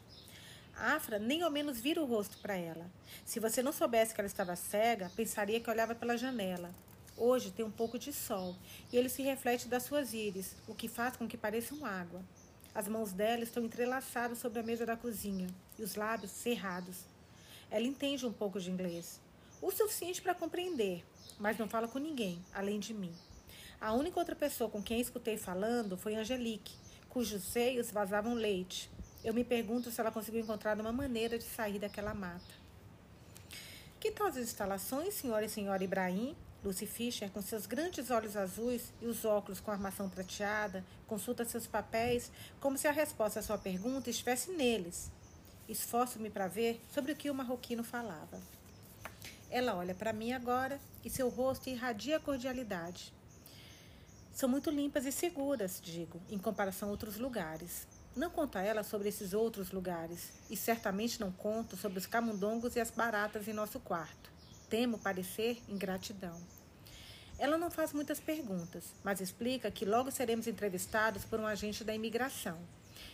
[SPEAKER 1] Afra nem ao menos vira o rosto para ela. Se você não soubesse que ela estava cega, pensaria que olhava pela janela. Hoje tem um pouco de sol e ele se reflete das suas íris, o que faz com que pareçam água. As mãos dela estão entrelaçadas sobre a mesa da cozinha e os lábios cerrados. Ela entende um pouco de inglês o suficiente para compreender, mas não fala com ninguém, além de mim. A única outra pessoa com quem escutei falando foi Angelique, cujos seios vazavam leite. Eu me pergunto se ela conseguiu encontrar uma maneira de sair daquela mata. Que tal as instalações, senhora e senhora Ibrahim? Lucy Fischer, com seus grandes olhos azuis e os óculos com armação prateada, consulta seus papéis como se a resposta à sua pergunta estivesse neles. Esforço-me para ver sobre o que o marroquino falava. Ela olha para mim agora e seu rosto irradia cordialidade. São muito limpas e seguras, digo, em comparação a outros lugares. Não conto a ela sobre esses outros lugares, e certamente não conto sobre os camundongos e as baratas em nosso quarto. Temo parecer ingratidão. Ela não faz muitas perguntas, mas explica que logo seremos entrevistados por um agente da imigração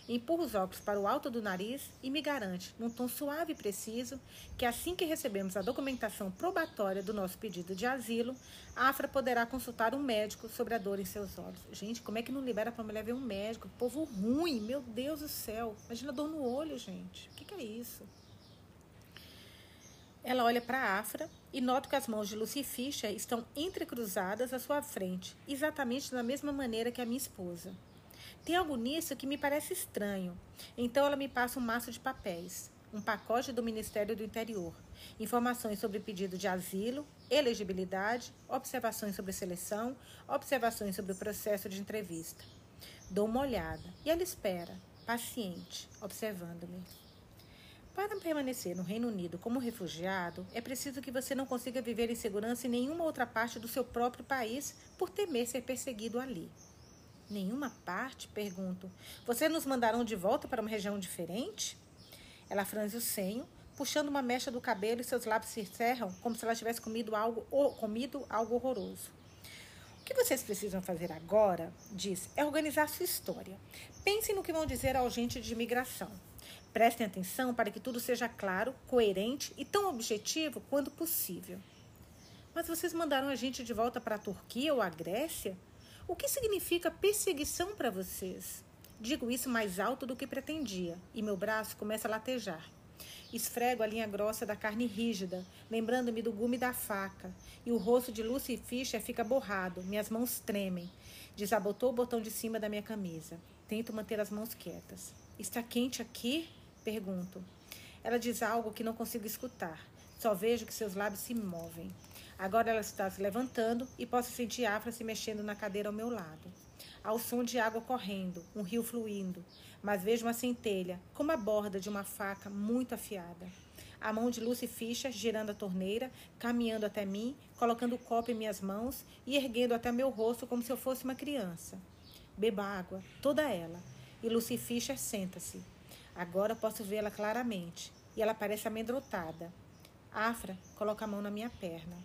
[SPEAKER 1] empurra os óculos para o alto do nariz e me garante, num tom suave e preciso, que assim que recebemos a documentação probatória do nosso pedido de asilo, a Afra poderá consultar um médico sobre a dor em seus olhos. Gente, como é que não libera para a mulher ver um médico? Povo ruim, meu Deus do céu. Imagina dor no olho, gente. O que, que é isso? Ela olha para a Afra e nota que as mãos de Lucy Fischer estão entrecruzadas à sua frente, exatamente da mesma maneira que a minha esposa. Tem algo nisso que me parece estranho. Então ela me passa um maço de papéis, um pacote do Ministério do Interior, informações sobre pedido de asilo, elegibilidade, observações sobre seleção, observações sobre o processo de entrevista. Dou uma olhada e ela espera, paciente, observando-me. Para permanecer no Reino Unido como refugiado, é preciso que você não consiga viver em segurança em nenhuma outra parte do seu próprio país por temer ser perseguido ali. Nenhuma parte? Pergunto. Vocês nos mandarão de volta para uma região diferente? Ela franze o senho, puxando uma mecha do cabelo e seus lábios se cerram como se ela tivesse comido algo, comido algo horroroso. O que vocês precisam fazer agora, diz, é organizar sua história. Pensem no que vão dizer ao agente de imigração. Prestem atenção para que tudo seja claro, coerente e tão objetivo quanto possível. Mas vocês mandaram a gente de volta para a Turquia ou a Grécia? O que significa perseguição para vocês? Digo isso mais alto do que pretendia, e meu braço começa a latejar. Esfrego a linha grossa da carne rígida, lembrando-me do gume da faca, e o rosto de Lucy Fischer fica borrado, minhas mãos tremem. Desabotou o botão de cima da minha camisa. Tento manter as mãos quietas. Está quente aqui? Pergunto. Ela diz algo que não consigo escutar. Só vejo que seus lábios se movem. Agora ela está se levantando e posso sentir Afra se mexendo na cadeira ao meu lado. Há o som de água correndo, um rio fluindo, mas vejo uma centelha, como a borda de uma faca muito afiada. A mão de Lucy Fischer girando a torneira, caminhando até mim, colocando o copo em minhas mãos e erguendo até meu rosto como se eu fosse uma criança. Beba água, toda ela. E Lucy Fischer senta-se. Agora posso vê-la claramente. E ela parece amedrontada. Afra coloca a mão na minha perna.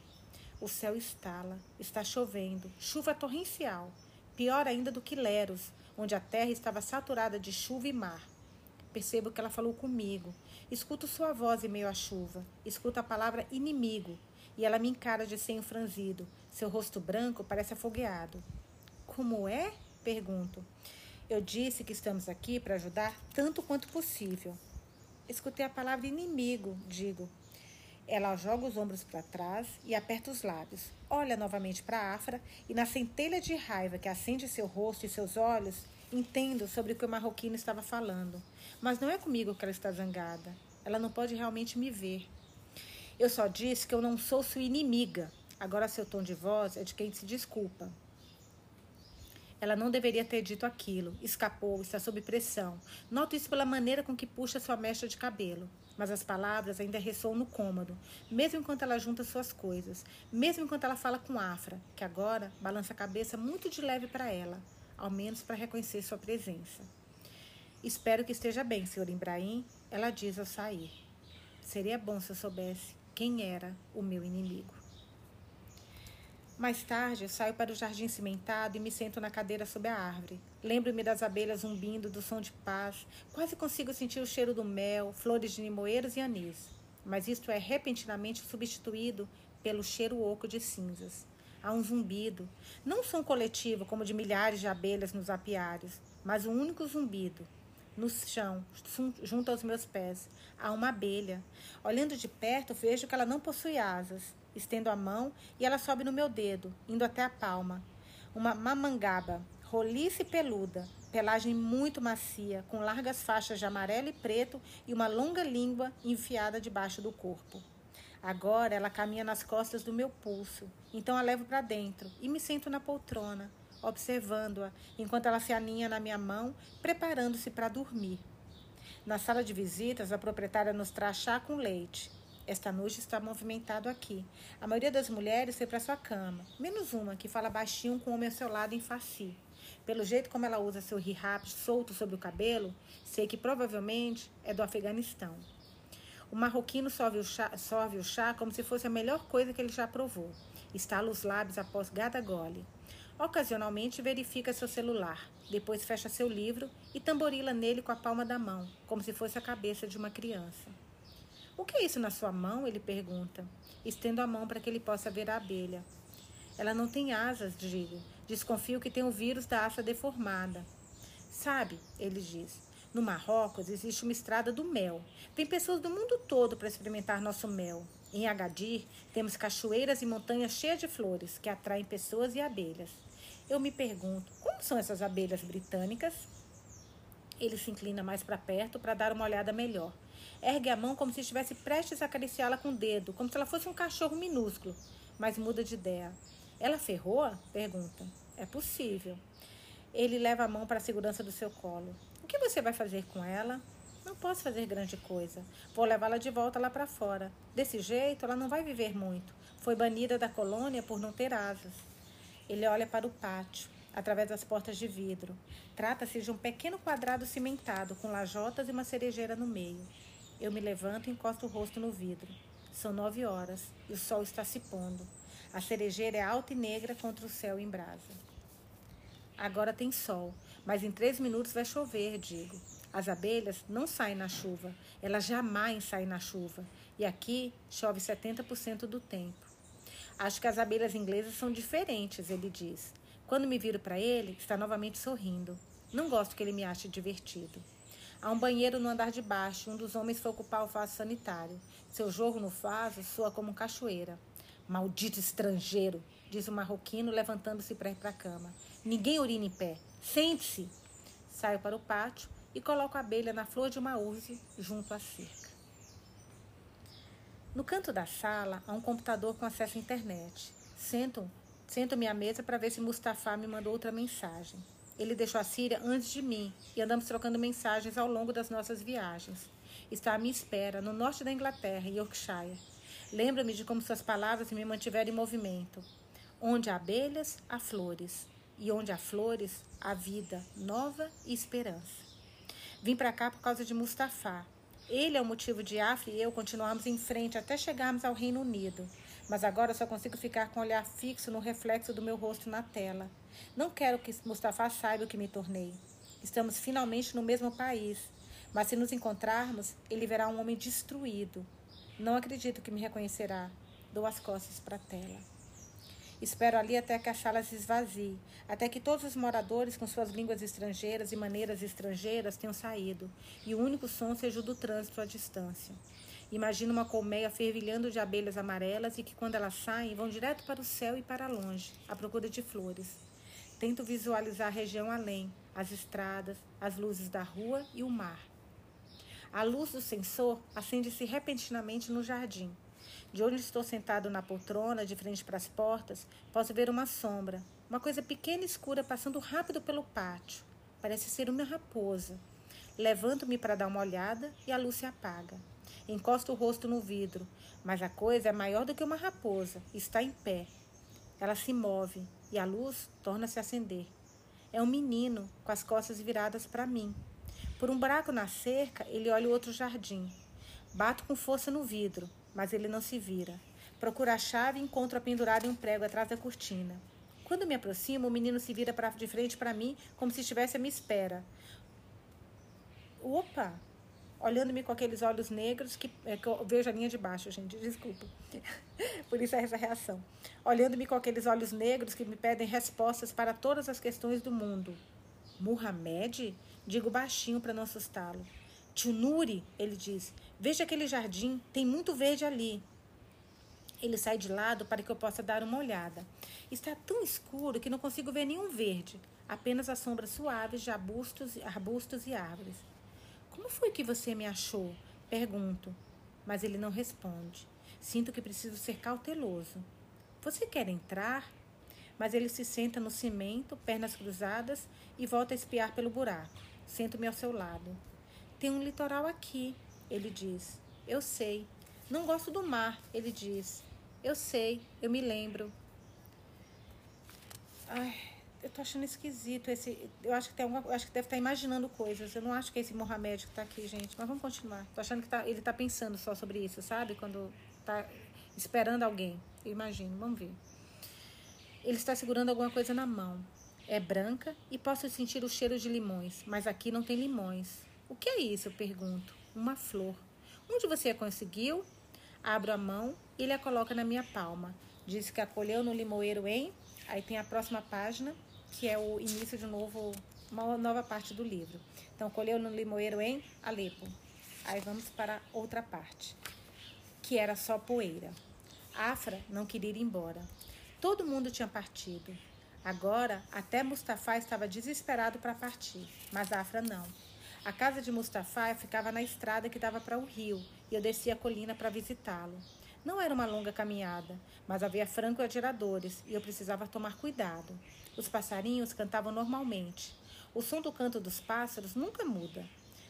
[SPEAKER 1] O céu estala, está chovendo, chuva torrencial, pior ainda do que Leros, onde a terra estava saturada de chuva e mar. Percebo que ela falou comigo. Escuto sua voz em meio à chuva. Escuto a palavra inimigo. E ela me encara de senho franzido. Seu rosto branco parece afogueado. Como é? Pergunto. Eu disse que estamos aqui para ajudar tanto quanto possível. Escutei a palavra inimigo, digo. Ela joga os ombros para trás e aperta os lábios. Olha novamente para Afra e, na centelha de raiva que acende seu rosto e seus olhos, entendo sobre o que o marroquino estava falando. Mas não é comigo que ela está zangada. Ela não pode realmente me ver. Eu só disse que eu não sou sua inimiga. Agora seu tom de voz é de quem se desculpa. Ela não deveria ter dito aquilo. Escapou, está sob pressão. Noto isso pela maneira com que puxa sua mecha de cabelo mas as palavras ainda ressoam no cômodo, mesmo enquanto ela junta suas coisas, mesmo enquanto ela fala com Afra, que agora balança a cabeça muito de leve para ela, ao menos para reconhecer sua presença. Espero que esteja bem, Sr. Ibrahim, ela diz ao sair. Seria bom se eu soubesse quem era o meu inimigo. Mais tarde, saio para o jardim cimentado e me sento na cadeira sob a árvore. Lembro-me das abelhas zumbindo, do som de paz. Quase consigo sentir o cheiro do mel, flores de limoeiros e anis. Mas isto é repentinamente substituído pelo cheiro oco de cinzas. Há um zumbido, não som coletivo como de milhares de abelhas nos apiários, mas um único zumbido. No chão, junto aos meus pés, há uma abelha. Olhando de perto, vejo que ela não possui asas. Estendo a mão e ela sobe no meu dedo, indo até a palma. Uma mamangaba, roliça e peluda, pelagem muito macia, com largas faixas de amarelo e preto e uma longa língua enfiada debaixo do corpo. Agora ela caminha nas costas do meu pulso, então a levo para dentro e me sento na poltrona, observando-a enquanto ela se aninha na minha mão, preparando-se para dormir. Na sala de visitas, a proprietária nos traz chá com leite. Esta noite está movimentado aqui. A maioria das mulheres foi para sua cama, menos uma que fala baixinho com o homem ao seu lado em faci. Pelo jeito como ela usa seu hijab solto sobre o cabelo, sei que provavelmente é do Afeganistão. O marroquino sorve o, chá, o chá como se fosse a melhor coisa que ele já provou. Estala os lábios após cada gole. Ocasionalmente verifica seu celular, depois fecha seu livro e tamborila nele com a palma da mão, como se fosse a cabeça de uma criança. O que é isso na sua mão? Ele pergunta. Estendo a mão para que ele possa ver a abelha. Ela não tem asas, digo. Desconfio que tem o vírus da asa deformada. Sabe, ele diz, no Marrocos existe uma estrada do mel. Vem pessoas do mundo todo para experimentar nosso mel. Em Agadir, temos cachoeiras e montanhas cheias de flores que atraem pessoas e abelhas. Eu me pergunto, como são essas abelhas britânicas? Ele se inclina mais para perto para dar uma olhada melhor. Ergue a mão como se estivesse prestes a acariciá-la com o dedo, como se ela fosse um cachorro minúsculo, mas muda de ideia. Ela ferroa? Pergunta. É possível. Ele leva a mão para a segurança do seu colo. O que você vai fazer com ela? Não posso fazer grande coisa. Vou levá-la de volta lá para fora. Desse jeito, ela não vai viver muito. Foi banida da colônia por não ter asas. Ele olha para o pátio, através das portas de vidro. Trata-se de um pequeno quadrado cimentado, com lajotas e uma cerejeira no meio. Eu me levanto e encosto o rosto no vidro. São nove horas e o sol está se pondo. A cerejeira é alta e negra contra o céu em brasa. Agora tem sol, mas em três minutos vai chover, digo. As abelhas não saem na chuva, elas jamais saem na chuva. E aqui chove 70% do tempo. Acho que as abelhas inglesas são diferentes, ele diz. Quando me viro para ele, está novamente sorrindo. Não gosto que ele me ache divertido. Há um banheiro no andar de baixo. Um dos homens foi ocupar o vaso sanitário. Seu jorro no vaso soa como cachoeira. Maldito estrangeiro, diz o marroquino, levantando-se para ir para a cama. Ninguém urina em pé. Sente-se. Saio para o pátio e coloco a abelha na flor de uma urze junto à cerca. No canto da sala há um computador com acesso à internet. Sento, sento-me à mesa para ver se Mustafa me mandou outra mensagem. Ele deixou a Síria antes de mim e andamos trocando mensagens ao longo das nossas viagens. Está à minha espera, no norte da Inglaterra, em Yorkshire. Lembra-me de como suas palavras me mantiveram em movimento. Onde há abelhas, há flores. E onde há flores, há vida nova e esperança. Vim para cá por causa de Mustafa. Ele é o motivo de Afri e eu continuarmos em frente até chegarmos ao Reino Unido. Mas agora só consigo ficar com o olhar fixo no reflexo do meu rosto na tela. Não quero que Mustafa saiba o que me tornei. Estamos finalmente no mesmo país. Mas se nos encontrarmos, ele verá um homem destruído. Não acredito que me reconhecerá. Dou as costas para a tela. Espero ali até que a sala se esvazie, até que todos os moradores com suas línguas estrangeiras e maneiras estrangeiras tenham saído, e o único som seja o do trânsito à distância. Imagino uma colmeia fervilhando de abelhas amarelas e que, quando elas saem, vão direto para o céu e para longe, à procura de flores. Tento visualizar a região além, as estradas, as luzes da rua e o mar. A luz do sensor acende-se repentinamente no jardim. De onde estou sentado na poltrona, de frente para as portas, posso ver uma sombra, uma coisa pequena e escura passando rápido pelo pátio. Parece ser uma raposa. Levanto-me para dar uma olhada e a luz se apaga. Encosto o rosto no vidro, mas a coisa é maior do que uma raposa. Está em pé. Ela se move e a luz torna-se a acender. É um menino com as costas viradas para mim. Por um buraco na cerca, ele olha o outro jardim. Bato com força no vidro mas ele não se vira. Procuro a chave e encontro-a pendurada em um prego atrás da cortina. Quando me aproximo, o menino se vira pra, de frente para mim, como se estivesse à minha espera. Opa! Olhando-me com aqueles olhos negros que, é, que eu vejo a linha de baixo, gente, desculpa. Por isso é essa reação. Olhando-me com aqueles olhos negros que me pedem respostas para todas as questões do mundo. Muhammad? Digo baixinho para não assustá-lo. Tio Nuri, ele diz, Veja aquele jardim, tem muito verde ali. Ele sai de lado para que eu possa dar uma olhada. Está tão escuro que não consigo ver nenhum verde, apenas as sombras suaves de arbustos, arbustos e árvores. Como foi que você me achou? Pergunto, mas ele não responde. Sinto que preciso ser cauteloso. Você quer entrar? Mas ele se senta no cimento, pernas cruzadas, e volta a espiar pelo buraco. Sento-me ao seu lado. Tem um litoral aqui, ele diz. Eu sei. Não gosto do mar, ele diz. Eu sei, eu me lembro. Ai, eu tô achando esquisito esse. Eu acho que tem alguma, acho que deve estar imaginando coisas. Eu não acho que é esse Mohamed que tá aqui, gente. Mas vamos continuar. Tô achando que tá, ele tá pensando só sobre isso, sabe? Quando tá esperando alguém. Eu imagino. Vamos ver. Ele está segurando alguma coisa na mão. É branca e posso sentir o cheiro de limões, mas aqui não tem limões. O que é isso? Eu pergunto uma flor. Onde você a conseguiu? Abro a mão e ele a coloca na minha palma. Diz que acolheu no limoeiro em. Aí tem a próxima página, que é o início de novo, uma nova parte do livro. Então, colheu no limoeiro em Alepo. Aí vamos para outra parte. que era só poeira. Afra não queria ir embora. Todo mundo tinha partido. Agora, até Mustafa estava desesperado para partir, mas Afra não. A casa de Mustafa ficava na estrada que dava para o rio e eu descia a colina para visitá-lo. Não era uma longa caminhada, mas havia franco-atiradores e eu precisava tomar cuidado. Os passarinhos cantavam normalmente. O som do canto dos pássaros nunca muda.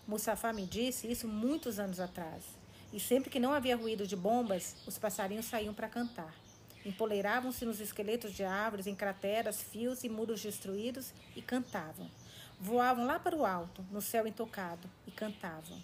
[SPEAKER 1] Mustafa me disse isso muitos anos atrás. E sempre que não havia ruído de bombas, os passarinhos saíam para cantar. Empoleiravam-se nos esqueletos de árvores, em crateras, fios e muros destruídos e cantavam. Voavam lá para o alto, no céu intocado, e cantavam.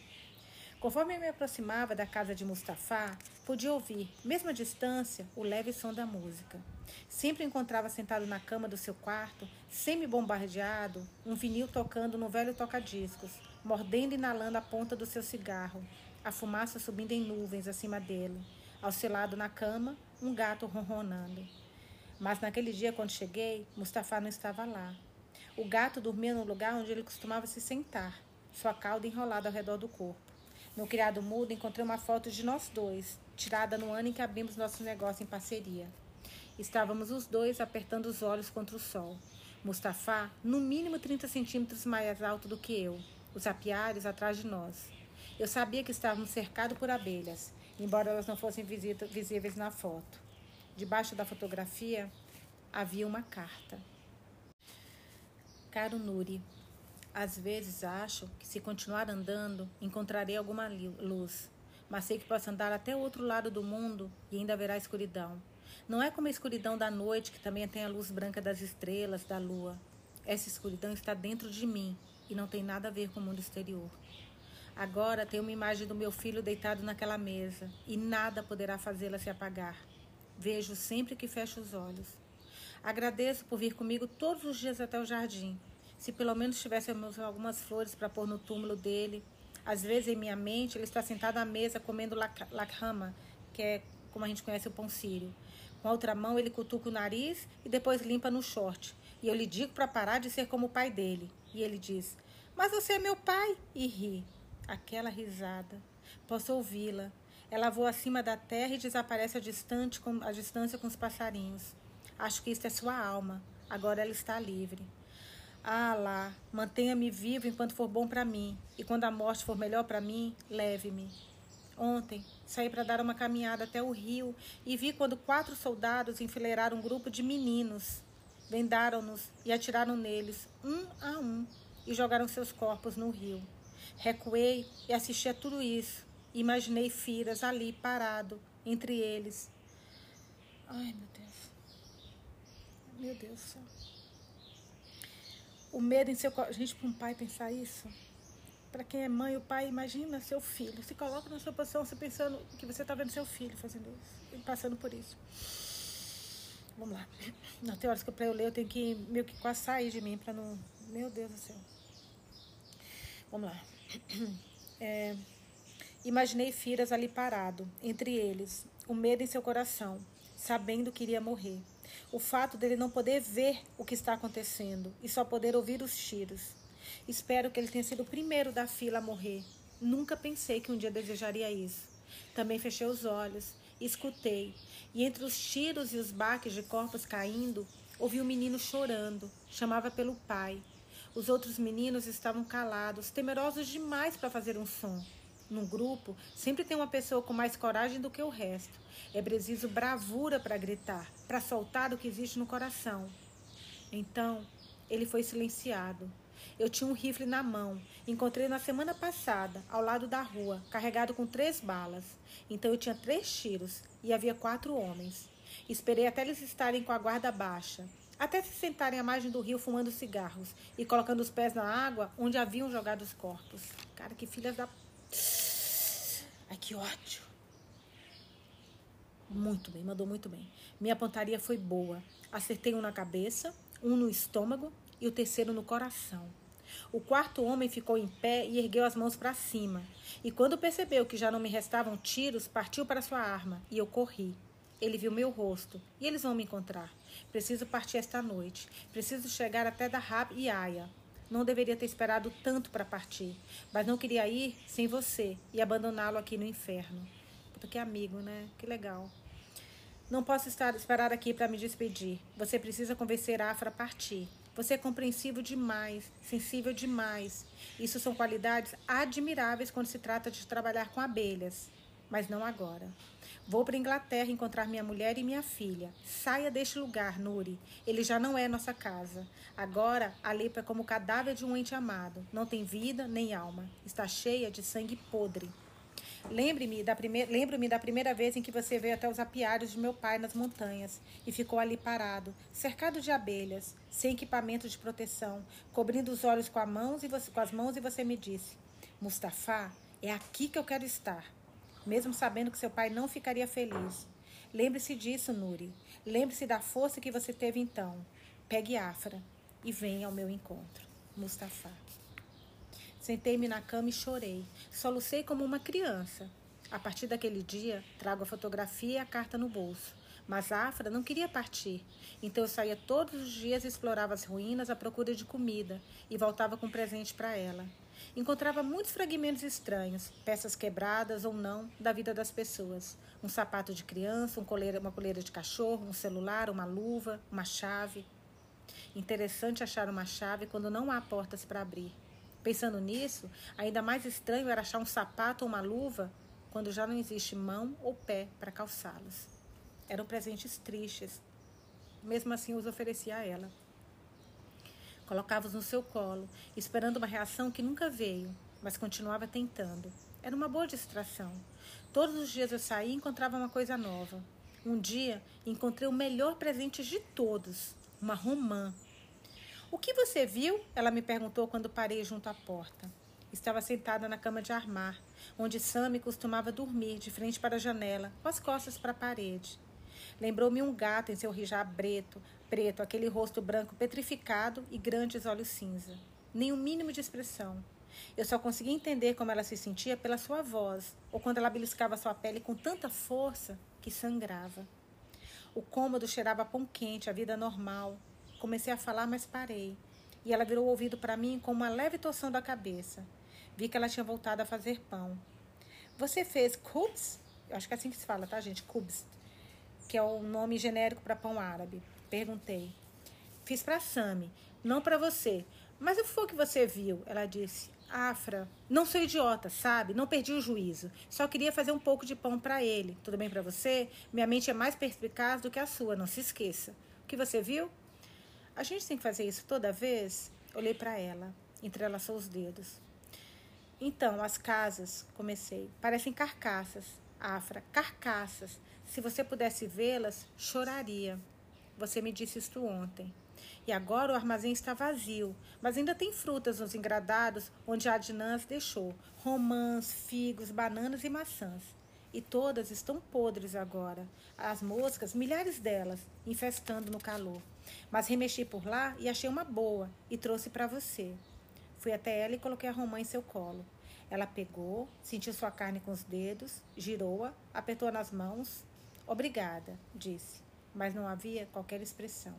[SPEAKER 1] Conforme eu me aproximava da casa de Mustafa, podia ouvir, mesmo à distância, o leve som da música. Sempre encontrava sentado na cama do seu quarto, semi-bombardeado, um vinil tocando no velho toca-discos, mordendo e inalando a ponta do seu cigarro, a fumaça subindo em nuvens acima dele. Ao seu lado na cama, um gato ronronando. Mas naquele dia, quando cheguei, Mustafa não estava lá. O gato dormia no lugar onde ele costumava se sentar, sua cauda enrolada ao redor do corpo. No criado mudo, encontrei uma foto de nós dois, tirada no ano em que abrimos nosso negócio em parceria. Estávamos os dois apertando os olhos contra o sol. Mustafa, no mínimo 30 centímetros mais alto do que eu, os apiários atrás de nós. Eu sabia que estávamos cercados por abelhas, embora elas não fossem visíveis na foto. Debaixo da fotografia havia uma carta. Caro Nuri, às vezes acho que se continuar andando, encontrarei alguma luz, mas sei que posso andar até o outro lado do mundo e ainda haverá escuridão. Não é como a escuridão da noite, que também tem a luz branca das estrelas, da lua. Essa escuridão está dentro de mim e não tem nada a ver com o mundo exterior. Agora tenho uma imagem do meu filho deitado naquela mesa e nada poderá fazê-la se apagar. Vejo sempre que fecho os olhos. Agradeço por vir comigo todos os dias até o jardim se pelo menos tivéssemos algumas flores para pôr no túmulo dele. Às vezes, em minha mente, ele está sentado à mesa comendo lakhama, que é como a gente conhece o pão sírio. Com a outra mão, ele cutuca o nariz e depois limpa no short. E eu lhe digo para parar de ser como o pai dele. E ele diz: Mas você é meu pai! E ri. Aquela risada. Posso ouvi-la. Ela voa acima da terra e desaparece a distância com os passarinhos. Acho que isto é sua alma. Agora ela está livre. Ah lá, mantenha-me vivo enquanto for bom para mim, e quando a morte for melhor para mim, leve-me. Ontem saí para dar uma caminhada até o rio e vi quando quatro soldados enfileiraram um grupo de meninos. Vendaram-nos e atiraram neles, um a um, e jogaram seus corpos no rio. Recuei e assisti a tudo isso. Imaginei Firas ali, parado, entre eles. Ai, meu Deus. Meu Deus do céu. O medo em seu Gente, para um pai pensar isso. Para quem é mãe, o pai imagina seu filho. Se coloca na sua posição, você pensando que você está vendo seu filho fazendo isso. E passando por isso. Vamos lá. Não, tem horas que para eu ler eu tenho que meio que quase sair de mim para não. Meu Deus do céu. Vamos lá. É, imaginei Firas ali parado, entre eles, o medo em seu coração, sabendo que iria morrer o fato dele não poder ver o que está acontecendo e só poder ouvir os tiros. Espero que ele tenha sido o primeiro da fila a morrer. Nunca pensei que um dia desejaria isso. Também fechei os olhos, escutei, e entre os tiros e os baques de corpos caindo, ouvi o um menino chorando, chamava pelo pai. Os outros meninos estavam calados, temerosos demais para fazer um som. Num grupo, sempre tem uma pessoa com mais coragem do que o resto. É preciso bravura para gritar, para soltar o que existe no coração. Então, ele foi silenciado. Eu tinha um rifle na mão. Encontrei na semana passada, ao lado da rua, carregado com três balas. Então eu tinha três tiros e havia quatro homens. Esperei até eles estarem com a guarda baixa, até se sentarem à margem do rio fumando cigarros e colocando os pés na água onde haviam jogado os corpos. Cara, que filhas da. Ai, que ódio. Muito bem, mandou muito bem. Minha pontaria foi boa. Acertei um na cabeça, um no estômago e o terceiro no coração. O quarto homem ficou em pé e ergueu as mãos para cima. E quando percebeu que já não me restavam tiros, partiu para sua arma e eu corri. Ele viu meu rosto e eles vão me encontrar. Preciso partir esta noite. Preciso chegar até Dahab e Aya. Não deveria ter esperado tanto para partir, mas não queria ir sem você e abandoná-lo aqui no inferno do que amigo, né? Que legal. Não posso estar, esperar aqui para me despedir. Você precisa convencer Afra a partir. Você é compreensivo demais, sensível demais. Isso são qualidades admiráveis quando se trata de trabalhar com abelhas. Mas não agora. Vou para Inglaterra encontrar minha mulher e minha filha. Saia deste lugar, Nuri. Ele já não é nossa casa. Agora, a é como o cadáver de um ente amado. Não tem vida nem alma. Está cheia de sangue podre. Lembre-me da, primeira, lembro-me da primeira vez em que você veio até os apiários de meu pai nas montanhas e ficou ali parado, cercado de abelhas, sem equipamento de proteção, cobrindo os olhos com, a mãos e você, com as mãos e você me disse: Mustafa, é aqui que eu quero estar. Mesmo sabendo que seu pai não ficaria feliz. Lembre-se disso, Nuri. Lembre-se da força que você teve então. Pegue Afra e venha ao meu encontro. Mustafa. Sentei-me na cama e chorei. Solucei como uma criança. A partir daquele dia, trago a fotografia e a carta no bolso. Mas Afra não queria partir. Então eu saía todos os dias e explorava as ruínas à procura de comida e voltava com um presente para ela. Encontrava muitos fragmentos estranhos, peças quebradas ou não, da vida das pessoas. Um sapato de criança, um coleira, uma coleira de cachorro, um celular, uma luva, uma chave. Interessante achar uma chave quando não há portas para abrir. Pensando nisso, ainda mais estranho era achar um sapato ou uma luva quando já não existe mão ou pé para calçá-los. Eram presentes tristes. Mesmo assim, os oferecia a ela. Colocava-os no seu colo, esperando uma reação que nunca veio, mas continuava tentando. Era uma boa distração. Todos os dias eu saía e encontrava uma coisa nova. Um dia encontrei o melhor presente de todos, uma romã o que você viu? Ela me perguntou quando parei junto à porta. Estava sentada na cama de armar, onde Sammy costumava dormir, de frente para a janela, com as costas para a parede. Lembrou-me um gato em seu hijab preto, preto, aquele rosto branco petrificado e grandes olhos cinza. Nem o mínimo de expressão. Eu só conseguia entender como ela se sentia pela sua voz, ou quando ela beliscava sua pele com tanta força que sangrava. O cômodo cheirava pão quente, a vida normal, Comecei a falar, mas parei. E ela virou o ouvido para mim com uma leve torção da cabeça. Vi que ela tinha voltado a fazer pão. Você fez kubs? Eu acho que é assim que se fala, tá, gente? Kubs, que é o nome genérico para pão árabe. Perguntei. Fiz para Sami, não para você. Mas o que foi que você viu? Ela disse. Afra, não sou idiota, sabe? Não perdi o juízo. Só queria fazer um pouco de pão para ele. Tudo bem para você? Minha mente é mais perspicaz do que a sua, não se esqueça. O que você viu? A gente tem que fazer isso toda vez? Olhei para ela, entrelaçou os dedos. Então, as casas, comecei, parecem carcaças. Afra, carcaças. Se você pudesse vê-las, choraria. Você me disse isto ontem. E agora o armazém está vazio, mas ainda tem frutas nos engradados onde a Adnãs deixou: romãs, figos, bananas e maçãs. E todas estão podres agora. As moscas, milhares delas, infestando no calor. Mas remexi por lá e achei uma boa e trouxe para você. Fui até ela e coloquei a romã em seu colo. Ela pegou, sentiu sua carne com os dedos, girou-a, apertou nas mãos. Obrigada, disse, mas não havia qualquer expressão.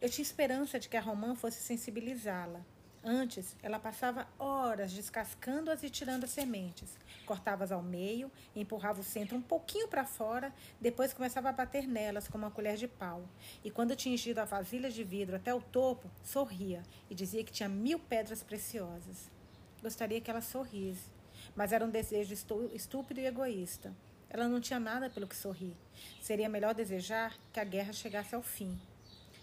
[SPEAKER 1] Eu tinha esperança de que a romã fosse sensibilizá-la, Antes, ela passava horas descascando-as e tirando as sementes. Cortava-as ao meio, empurrava o centro um pouquinho para fora, depois começava a bater nelas com uma colher de pau. E quando tingido a vasilha de vidro até o topo, sorria e dizia que tinha mil pedras preciosas. Gostaria que ela sorrisse, mas era um desejo estúpido e egoísta. Ela não tinha nada pelo que sorrir. Seria melhor desejar que a guerra chegasse ao fim.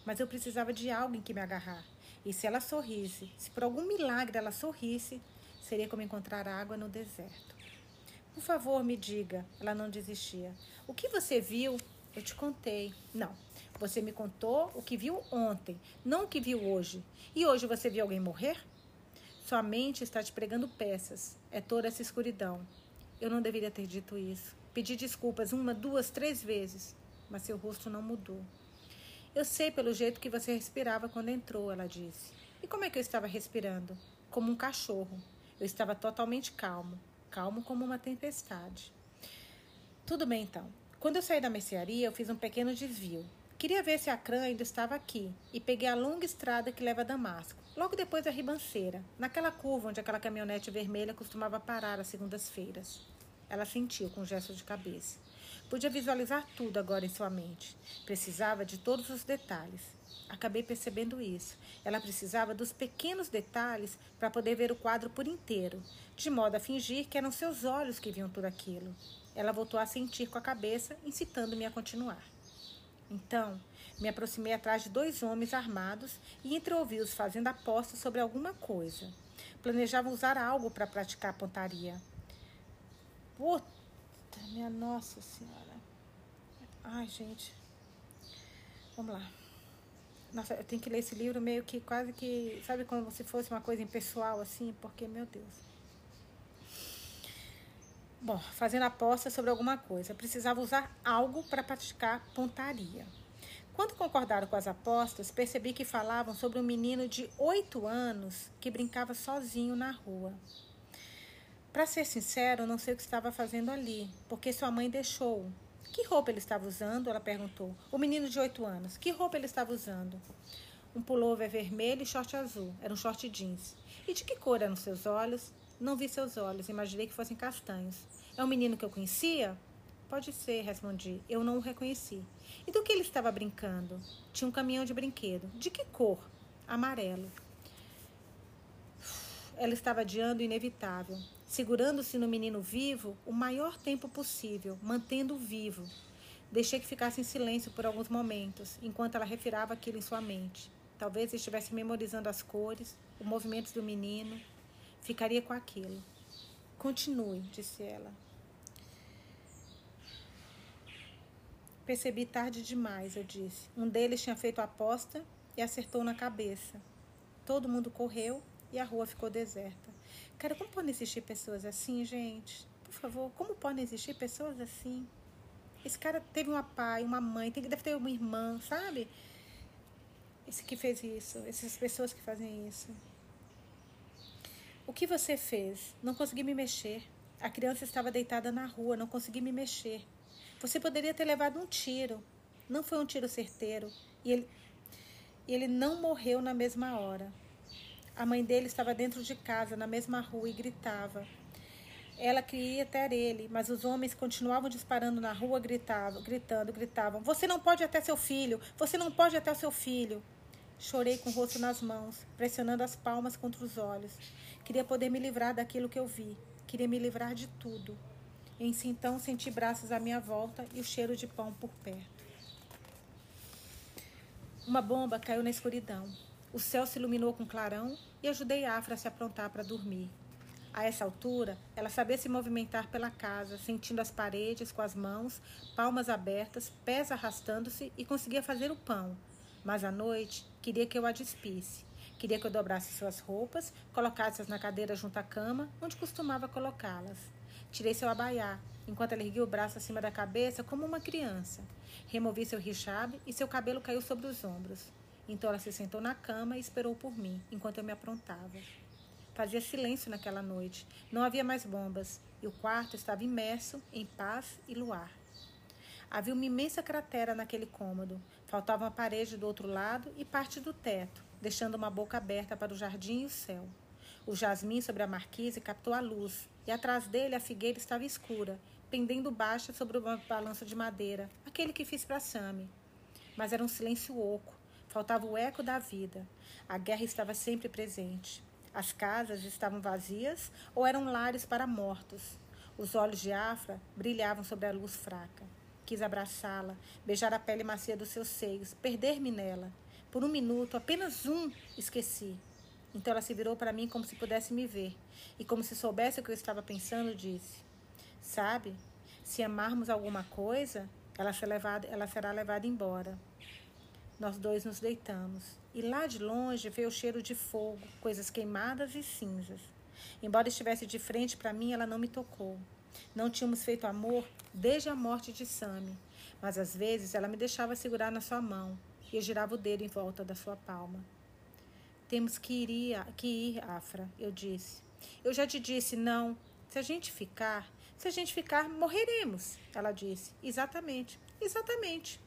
[SPEAKER 1] Mas eu precisava de algo em que me agarrar. E se ela sorrisse, se por algum milagre ela sorrisse, seria como encontrar água no deserto. Por favor, me diga, ela não desistia. O que você viu? Eu te contei. Não, você me contou o que viu ontem, não o que viu hoje. E hoje você viu alguém morrer? Sua mente está te pregando peças. É toda essa escuridão. Eu não deveria ter dito isso. Pedi desculpas uma, duas, três vezes, mas seu rosto não mudou. Eu sei pelo jeito que você respirava quando entrou, ela disse. E como é que eu estava respirando? Como um cachorro. Eu estava totalmente calmo, calmo como uma tempestade. Tudo bem então. Quando eu saí da mercearia, eu fiz um pequeno desvio. Queria ver se a Cran ainda estava aqui e peguei a longa estrada que leva a Damasco, logo depois da ribanceira, naquela curva onde aquela caminhonete vermelha costumava parar às segundas-feiras. Ela sentiu com um gesto de cabeça. Podia visualizar tudo agora em sua mente. Precisava de todos os detalhes. Acabei percebendo isso. Ela precisava dos pequenos detalhes para poder ver o quadro por inteiro, de modo a fingir que eram seus olhos que viam tudo aquilo. Ela voltou a sentir com a cabeça, incitando-me a continuar. Então, me aproximei atrás de dois homens armados e entreouvi-os fazendo apostas sobre alguma coisa. Planejavam usar algo para praticar pontaria. Puta, minha nossa senhora. Ai, gente. Vamos lá. Nossa, eu tenho que ler esse livro meio que quase que. Sabe como se fosse uma coisa impessoal assim? Porque, meu Deus. Bom, fazendo aposta sobre alguma coisa. Precisava usar algo para praticar pontaria. Quando concordaram com as apostas, percebi que falavam sobre um menino de oito anos que brincava sozinho na rua. Para ser sincero, não sei o que estava fazendo ali, porque sua mãe deixou. Que roupa ele estava usando? Ela perguntou. O menino de oito anos. Que roupa ele estava usando? Um pullover vermelho e short azul. Era um short jeans. E de que cor eram seus olhos? Não vi seus olhos, imaginei que fossem castanhos. É um menino que eu conhecia? Pode ser, respondi. Eu não o reconheci. E do que ele estava brincando? Tinha um caminhão de brinquedo. De que cor? Amarelo. Ela estava adiando o inevitável, segurando-se no menino vivo o maior tempo possível, mantendo-o vivo. Deixei que ficasse em silêncio por alguns momentos, enquanto ela refirava aquilo em sua mente. Talvez estivesse memorizando as cores, os movimentos do menino. Ficaria com aquilo. Continue, disse ela. Percebi tarde demais, eu disse. Um deles tinha feito a aposta e acertou na cabeça. Todo mundo correu e a rua ficou deserta. Cara, como podem existir pessoas assim, gente? Por favor, como podem existir pessoas assim? Esse cara teve um pai, uma mãe, tem, deve ter uma irmã, sabe? Esse que fez isso, essas pessoas que fazem isso. O que você fez? Não consegui me mexer. A criança estava deitada na rua, não consegui me mexer. Você poderia ter levado um tiro. Não foi um tiro certeiro. E ele, ele não morreu na mesma hora. A mãe dele estava dentro de casa, na mesma rua, e gritava. Ela queria ter ele, mas os homens continuavam disparando na rua, gritavam, gritando, gritavam: Você não pode até seu filho! Você não pode até seu filho! Chorei com o rosto nas mãos, pressionando as palmas contra os olhos. Queria poder me livrar daquilo que eu vi. Queria me livrar de tudo. Em então senti braços à minha volta e o cheiro de pão por perto. Uma bomba caiu na escuridão. O céu se iluminou com clarão e ajudei Afra a se aprontar para dormir. A essa altura, ela sabia se movimentar pela casa, sentindo as paredes com as mãos, palmas abertas, pés arrastando-se e conseguia fazer o pão. Mas à noite, queria que eu a despisse. Queria que eu dobrasse suas roupas, colocasse-as na cadeira junto à cama, onde costumava colocá-las. Tirei seu abaiá, enquanto ela erguia o braço acima da cabeça como uma criança. Removi seu richabe e seu cabelo caiu sobre os ombros. Então ela se sentou na cama e esperou por mim, enquanto eu me aprontava. Fazia silêncio naquela noite. Não havia mais bombas e o quarto estava imerso em paz e luar. Havia uma imensa cratera naquele cômodo. Faltava uma parede do outro lado e parte do teto, deixando uma boca aberta para o jardim e o céu. O jasmim sobre a marquise captou a luz, e atrás dele a figueira estava escura, pendendo baixa sobre uma balança de madeira, aquele que fiz para Sami. Mas era um silêncio oco, faltava o eco da vida. A guerra estava sempre presente. As casas estavam vazias ou eram lares para mortos. Os olhos de Afra brilhavam sobre a luz fraca. Quis abraçá-la, beijar a pele macia dos seus seios, perder-me nela. Por um minuto, apenas um, esqueci. Então ela se virou para mim como se pudesse me ver, e como se soubesse o que eu estava pensando, disse: Sabe, se amarmos alguma coisa, ela, será levada, ela será levada embora. Nós dois nos deitamos, e lá de longe veio o cheiro de fogo, coisas queimadas e cinzas. Embora estivesse de frente para mim, ela não me tocou. Não tínhamos feito amor desde a morte de Sami, mas às vezes ela me deixava segurar na sua mão e eu girava o dedo em volta da sua palma. Temos que ir, que ir, Afra, eu disse. Eu já te disse, não. Se a gente ficar, se a gente ficar, morreremos, ela disse. Exatamente, exatamente.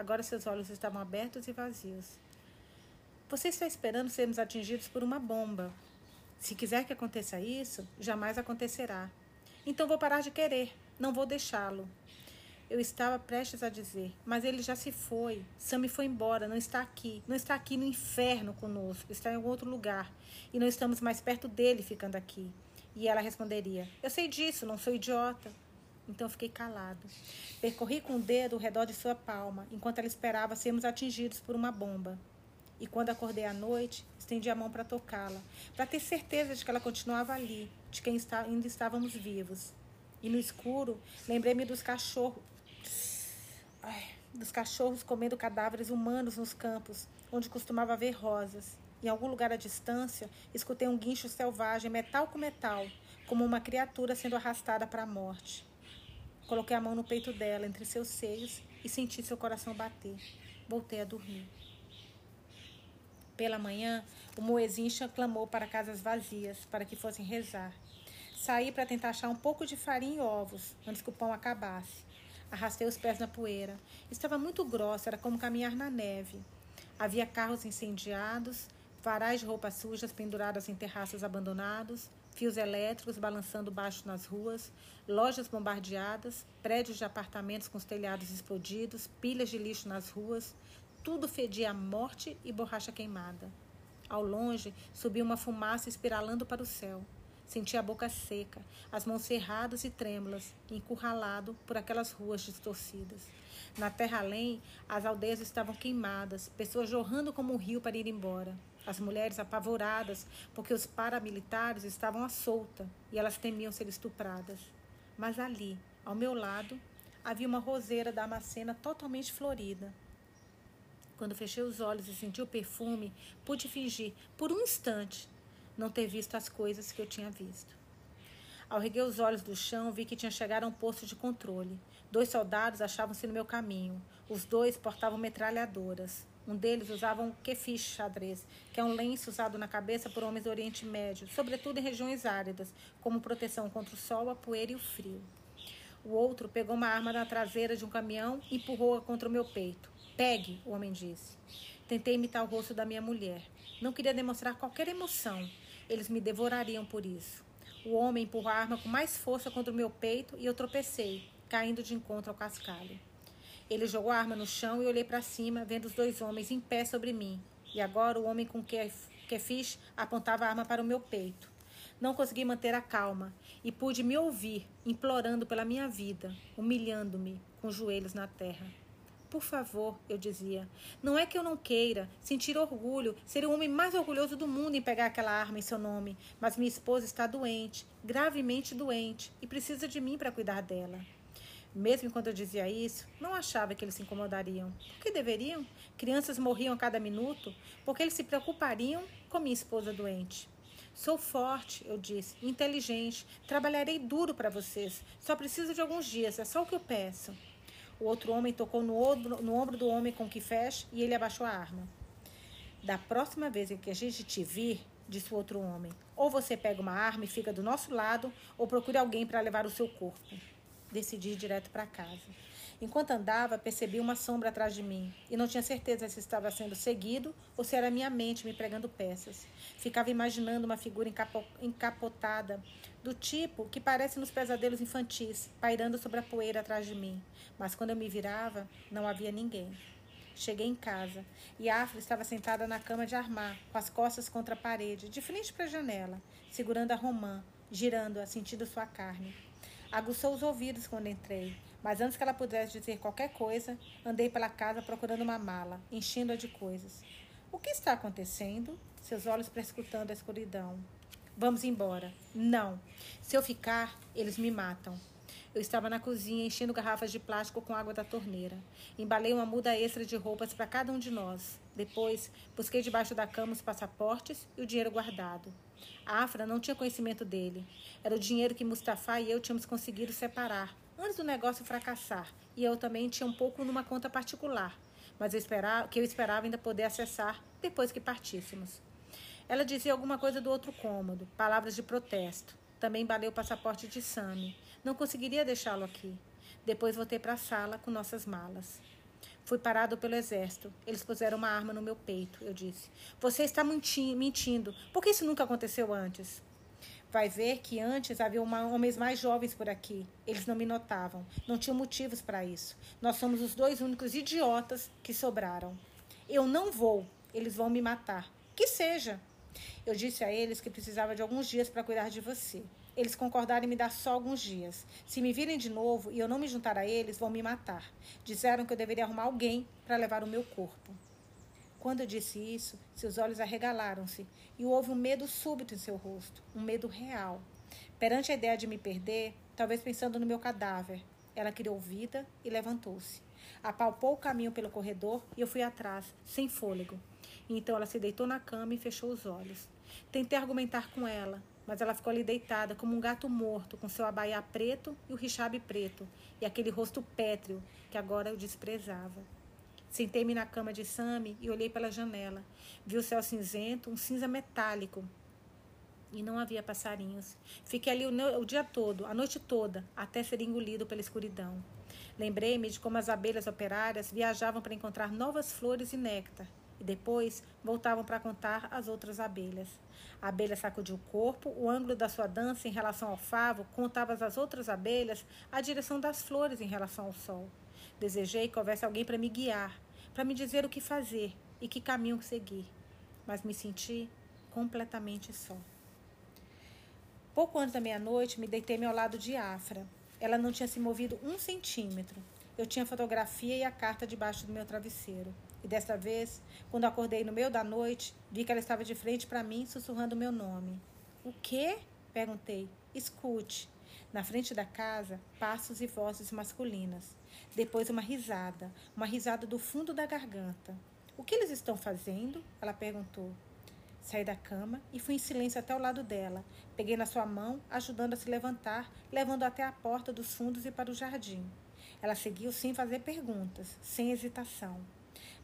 [SPEAKER 1] Agora seus olhos estavam abertos e vazios. Você está esperando sermos atingidos por uma bomba. Se quiser que aconteça isso, jamais acontecerá. Então vou parar de querer. Não vou deixá-lo. Eu estava prestes a dizer, mas ele já se foi. Sammy foi embora, não está aqui. Não está aqui no inferno conosco, está em algum outro lugar. E não estamos mais perto dele ficando aqui. E ela responderia: Eu sei disso, não sou idiota. Então eu fiquei calado. Percorri com o dedo o redor de sua palma, enquanto ela esperava sermos atingidos por uma bomba. E quando acordei à noite, estendi a mão para tocá-la, para ter certeza de que ela continuava ali, de que ainda estávamos vivos. E no escuro, lembrei-me dos cachorros, ai, dos cachorros comendo cadáveres humanos nos campos, onde costumava haver rosas. Em algum lugar à distância, escutei um guincho selvagem, metal com metal, como uma criatura sendo arrastada para a morte. Coloquei a mão no peito dela, entre seus seios, e senti seu coração bater. Voltei a dormir. Pela manhã, o Moezincha clamou para casas vazias, para que fossem rezar. Saí para tentar achar um pouco de farinha e ovos, antes que o pão acabasse. Arrastei os pés na poeira. Estava muito grossa, era como caminhar na neve. Havia carros incendiados, varais de roupas sujas penduradas em terraços abandonados, fios elétricos balançando baixo nas ruas, lojas bombardeadas, prédios de apartamentos com os telhados explodidos, pilhas de lixo nas ruas. Tudo fedia a morte e borracha queimada. Ao longe, subia uma fumaça espiralando para o céu. Senti a boca seca, as mãos cerradas e trêmulas, encurralado por aquelas ruas distorcidas. Na terra além, as aldeias estavam queimadas, pessoas jorrando como um rio para ir embora. As mulheres apavoradas, porque os paramilitares estavam à solta e elas temiam ser estupradas. Mas ali, ao meu lado, havia uma roseira da Amacena totalmente florida. Quando fechei os olhos e senti o perfume, pude fingir, por um instante, não ter visto as coisas que eu tinha visto. Ao reguei os olhos do chão, vi que tinha chegado a um posto de controle. Dois soldados achavam-se no meu caminho. Os dois portavam metralhadoras. Um deles usava um kefish xadrez, que é um lenço usado na cabeça por homens do Oriente Médio, sobretudo em regiões áridas, como proteção contra o sol, a poeira e o frio. O outro pegou uma arma na traseira de um caminhão e empurrou-a contra o meu peito. Pegue, o homem disse. Tentei imitar o rosto da minha mulher. Não queria demonstrar qualquer emoção, eles me devorariam por isso. O homem empurrou a arma com mais força contra o meu peito e eu tropecei, caindo de encontro ao cascalho. Ele jogou a arma no chão e olhei para cima, vendo os dois homens em pé sobre mim. E agora o homem com que, fiz apontava a arma para o meu peito. Não consegui manter a calma e pude me ouvir implorando pela minha vida, humilhando-me com os joelhos na terra. Por favor, eu dizia, não é que eu não queira sentir orgulho, ser o homem mais orgulhoso do mundo em pegar aquela arma em seu nome, mas minha esposa está doente, gravemente doente, e precisa de mim para cuidar dela. Mesmo enquanto eu dizia isso, não achava que eles se incomodariam. Por que deveriam? Crianças morriam a cada minuto, porque eles se preocupariam com minha esposa doente. Sou forte, eu disse, inteligente, trabalharei duro para vocês. Só preciso de alguns dias, é só o que eu peço. O outro homem tocou no ombro, no ombro do homem com que fecha e ele abaixou a arma. Da próxima vez que a gente te vir, disse o outro homem, ou você pega uma arma e fica do nosso lado, ou procure alguém para levar o seu corpo. Decidi ir direto para casa. Enquanto andava, percebi uma sombra atrás de mim e não tinha certeza se estava sendo seguido ou se era minha mente me pregando peças. Ficava imaginando uma figura encapotada, do tipo que parece nos pesadelos infantis, pairando sobre a poeira atrás de mim. Mas quando eu me virava, não havia ninguém. Cheguei em casa e Afra estava sentada na cama de armar, com as costas contra a parede, de frente para a janela, segurando a romã, girando-a, sentindo sua carne. Aguçou os ouvidos quando entrei, mas antes que ela pudesse dizer qualquer coisa, andei pela casa procurando uma mala, enchendo-a de coisas. O que está acontecendo? Seus olhos prescrutando a escuridão. Vamos embora. Não. Se eu ficar, eles me matam. Eu estava na cozinha enchendo garrafas de plástico com água da torneira. Embalei uma muda extra de roupas para cada um de nós. Depois, busquei debaixo da cama os passaportes e o dinheiro guardado. A Afra não tinha conhecimento dele. Era o dinheiro que Mustafa e eu tínhamos conseguido separar antes do negócio fracassar. E eu também tinha um pouco numa conta particular, mas eu esperava, que eu esperava ainda poder acessar depois que partíssemos. Ela dizia alguma coisa do outro cômodo, palavras de protesto. Também balei o passaporte de Sammy. Não conseguiria deixá-lo aqui. Depois voltei para a sala com nossas malas. Fui parado pelo exército. Eles puseram uma arma no meu peito. Eu disse: Você está mentindo. Por que isso nunca aconteceu antes? Vai ver que antes havia uma, homens mais jovens por aqui. Eles não me notavam. Não tinham motivos para isso. Nós somos os dois únicos idiotas que sobraram. Eu não vou. Eles vão me matar. Que seja. Eu disse a eles que precisava de alguns dias para cuidar de você. Eles concordaram em me dar só alguns dias. Se me virem de novo e eu não me juntar a eles, vão me matar. Disseram que eu deveria arrumar alguém para levar o meu corpo. Quando eu disse isso, seus olhos arregalaram-se e houve um medo súbito em seu rosto, um medo real. Perante a ideia de me perder, talvez pensando no meu cadáver, ela criou vida e levantou-se. Apalpou o caminho pelo corredor e eu fui atrás, sem fôlego. Então ela se deitou na cama e fechou os olhos. Tentei argumentar com ela, mas ela ficou ali deitada como um gato morto, com seu abaiá preto e o richabe preto, e aquele rosto pétreo que agora eu desprezava. Sentei-me na cama de Sami e olhei pela janela. Vi o céu cinzento, um cinza metálico. E não havia passarinhos. Fiquei ali o, o dia todo, a noite toda, até ser engolido pela escuridão. Lembrei-me de como as abelhas operárias viajavam para encontrar novas flores e néctar, e depois voltavam para contar as outras abelhas. A abelha sacudiu o corpo, o ângulo da sua dança em relação ao favo contava às outras abelhas a direção das flores em relação ao sol. Desejei que houvesse alguém para me guiar, para me dizer o que fazer e que caminho seguir, mas me senti completamente só. Pouco antes da meia-noite, me deitei ao lado de Afra. Ela não tinha se movido um centímetro. Eu tinha a fotografia e a carta debaixo do meu travesseiro. E desta vez, quando acordei no meio da noite, vi que ela estava de frente para mim, sussurrando meu nome. O quê? Perguntei. Escute. Na frente da casa, passos e vozes masculinas. Depois uma risada, uma risada do fundo da garganta. O que eles estão fazendo? Ela perguntou. Saí da cama e fui em silêncio até o lado dela. Peguei na sua mão, ajudando a se levantar, levando até a porta dos fundos e para o jardim. Ela seguiu sem fazer perguntas, sem hesitação.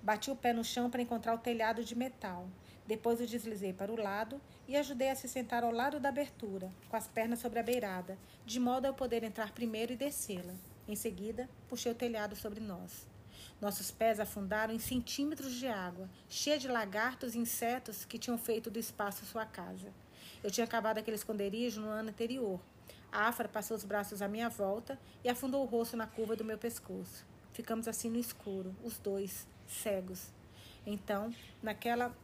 [SPEAKER 1] Bati o pé no chão para encontrar o telhado de metal. Depois o deslizei para o lado e ajudei a se sentar ao lado da abertura, com as pernas sobre a beirada, de modo a eu poder entrar primeiro e descê-la. Em seguida, puxei o telhado sobre nós. Nossos pés afundaram em centímetros de água, cheia de lagartos e insetos que tinham feito do espaço sua casa. Eu tinha cavado aquele esconderijo no ano anterior. A Afra passou os braços à minha volta e afundou o rosto na curva do meu pescoço. Ficamos assim no escuro, os dois, cegos. Então, naquela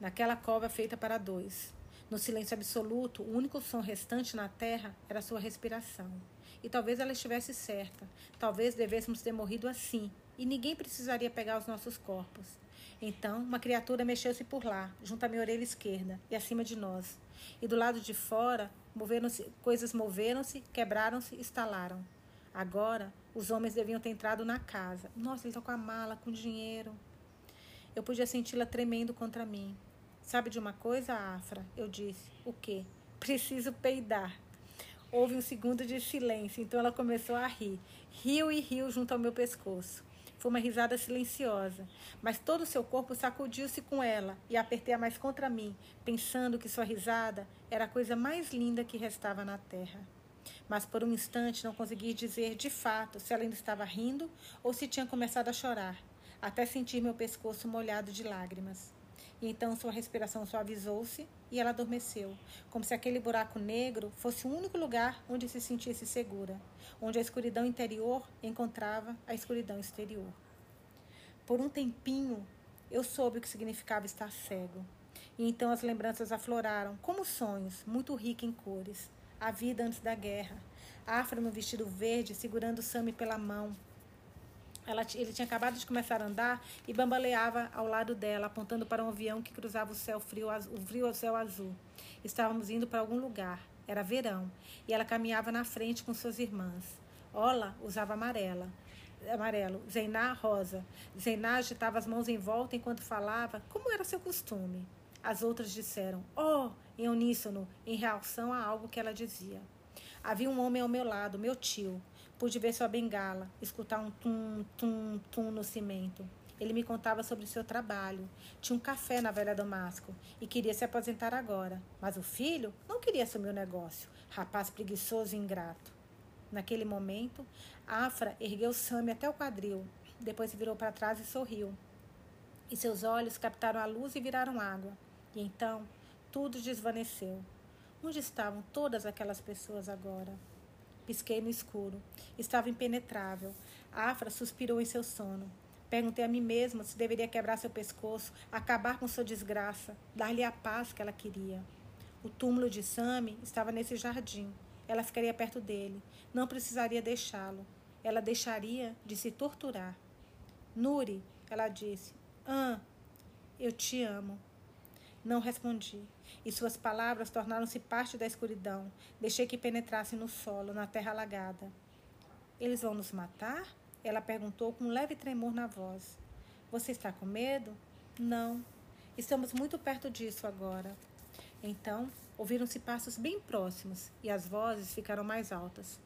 [SPEAKER 1] naquela cova feita para dois, no silêncio absoluto, o único som restante na terra era sua respiração. E talvez ela estivesse certa. Talvez devêssemos ter morrido assim, e ninguém precisaria pegar os nossos corpos. Então, uma criatura mexeu-se por lá, junto à minha orelha esquerda e acima de nós. E do lado de fora, moveram-se, coisas moveram-se, quebraram-se, estalaram. Agora, os homens deviam ter entrado na casa. Nossa, ele está com a mala, com dinheiro. Eu podia senti-la tremendo contra mim. Sabe de uma coisa, Afra? Eu disse. O quê? Preciso peidar. Houve um segundo de silêncio, então ela começou a rir. Riu e riu junto ao meu pescoço. Foi uma risada silenciosa, mas todo o seu corpo sacudiu-se com ela e a apertei mais contra mim, pensando que sua risada era a coisa mais linda que restava na terra. Mas por um instante não consegui dizer de fato se ela ainda estava rindo ou se tinha começado a chorar, até sentir meu pescoço molhado de lágrimas. E então sua respiração suavizou-se e ela adormeceu, como se aquele buraco negro fosse o único lugar onde se sentisse segura, onde a escuridão interior encontrava a escuridão exterior. Por um tempinho, eu soube o que significava estar cego. E então as lembranças afloraram, como sonhos, muito ricos em cores. A vida antes da guerra. Afra no vestido verde, segurando Sammy pela mão, ela, ele tinha acabado de começar a andar e bambaleava ao lado dela, apontando para um avião que cruzava o céu frio, o frio ao céu azul. Estávamos indo para algum lugar. Era verão. E ela caminhava na frente com suas irmãs. Ola usava amarela, amarelo, Zeiná rosa. Zeiná agitava as mãos em volta enquanto falava, como era seu costume. As outras disseram, oh, em uníssono, em reação a algo que ela dizia. Havia um homem ao meu lado, meu tio. Pude ver sua bengala, escutar um tum, tum, tum no cimento. Ele me contava sobre seu trabalho. Tinha um café na Velha Damasco e queria se aposentar agora. Mas o filho não queria assumir o negócio. Rapaz preguiçoso e ingrato. Naquele momento, Afra ergueu Sami até o quadril. Depois virou para trás e sorriu. E seus olhos captaram a luz e viraram água. E então, tudo desvaneceu. Onde estavam todas aquelas pessoas agora? Pisquei no escuro. Estava impenetrável. Afra suspirou em seu sono. Perguntei a mim mesma se deveria quebrar seu pescoço, acabar com sua desgraça, dar-lhe a paz que ela queria. O túmulo de Sami estava nesse jardim. Ela ficaria perto dele. Não precisaria deixá-lo. Ela deixaria de se torturar. Nuri, ela disse. Ah, eu te amo. Não respondi, e suas palavras tornaram-se parte da escuridão. Deixei que penetrasse no solo, na terra alagada. Eles vão nos matar? Ela perguntou com um leve tremor na voz. Você está com medo? Não. Estamos muito perto disso agora. Então, ouviram-se passos bem próximos e as vozes ficaram mais altas.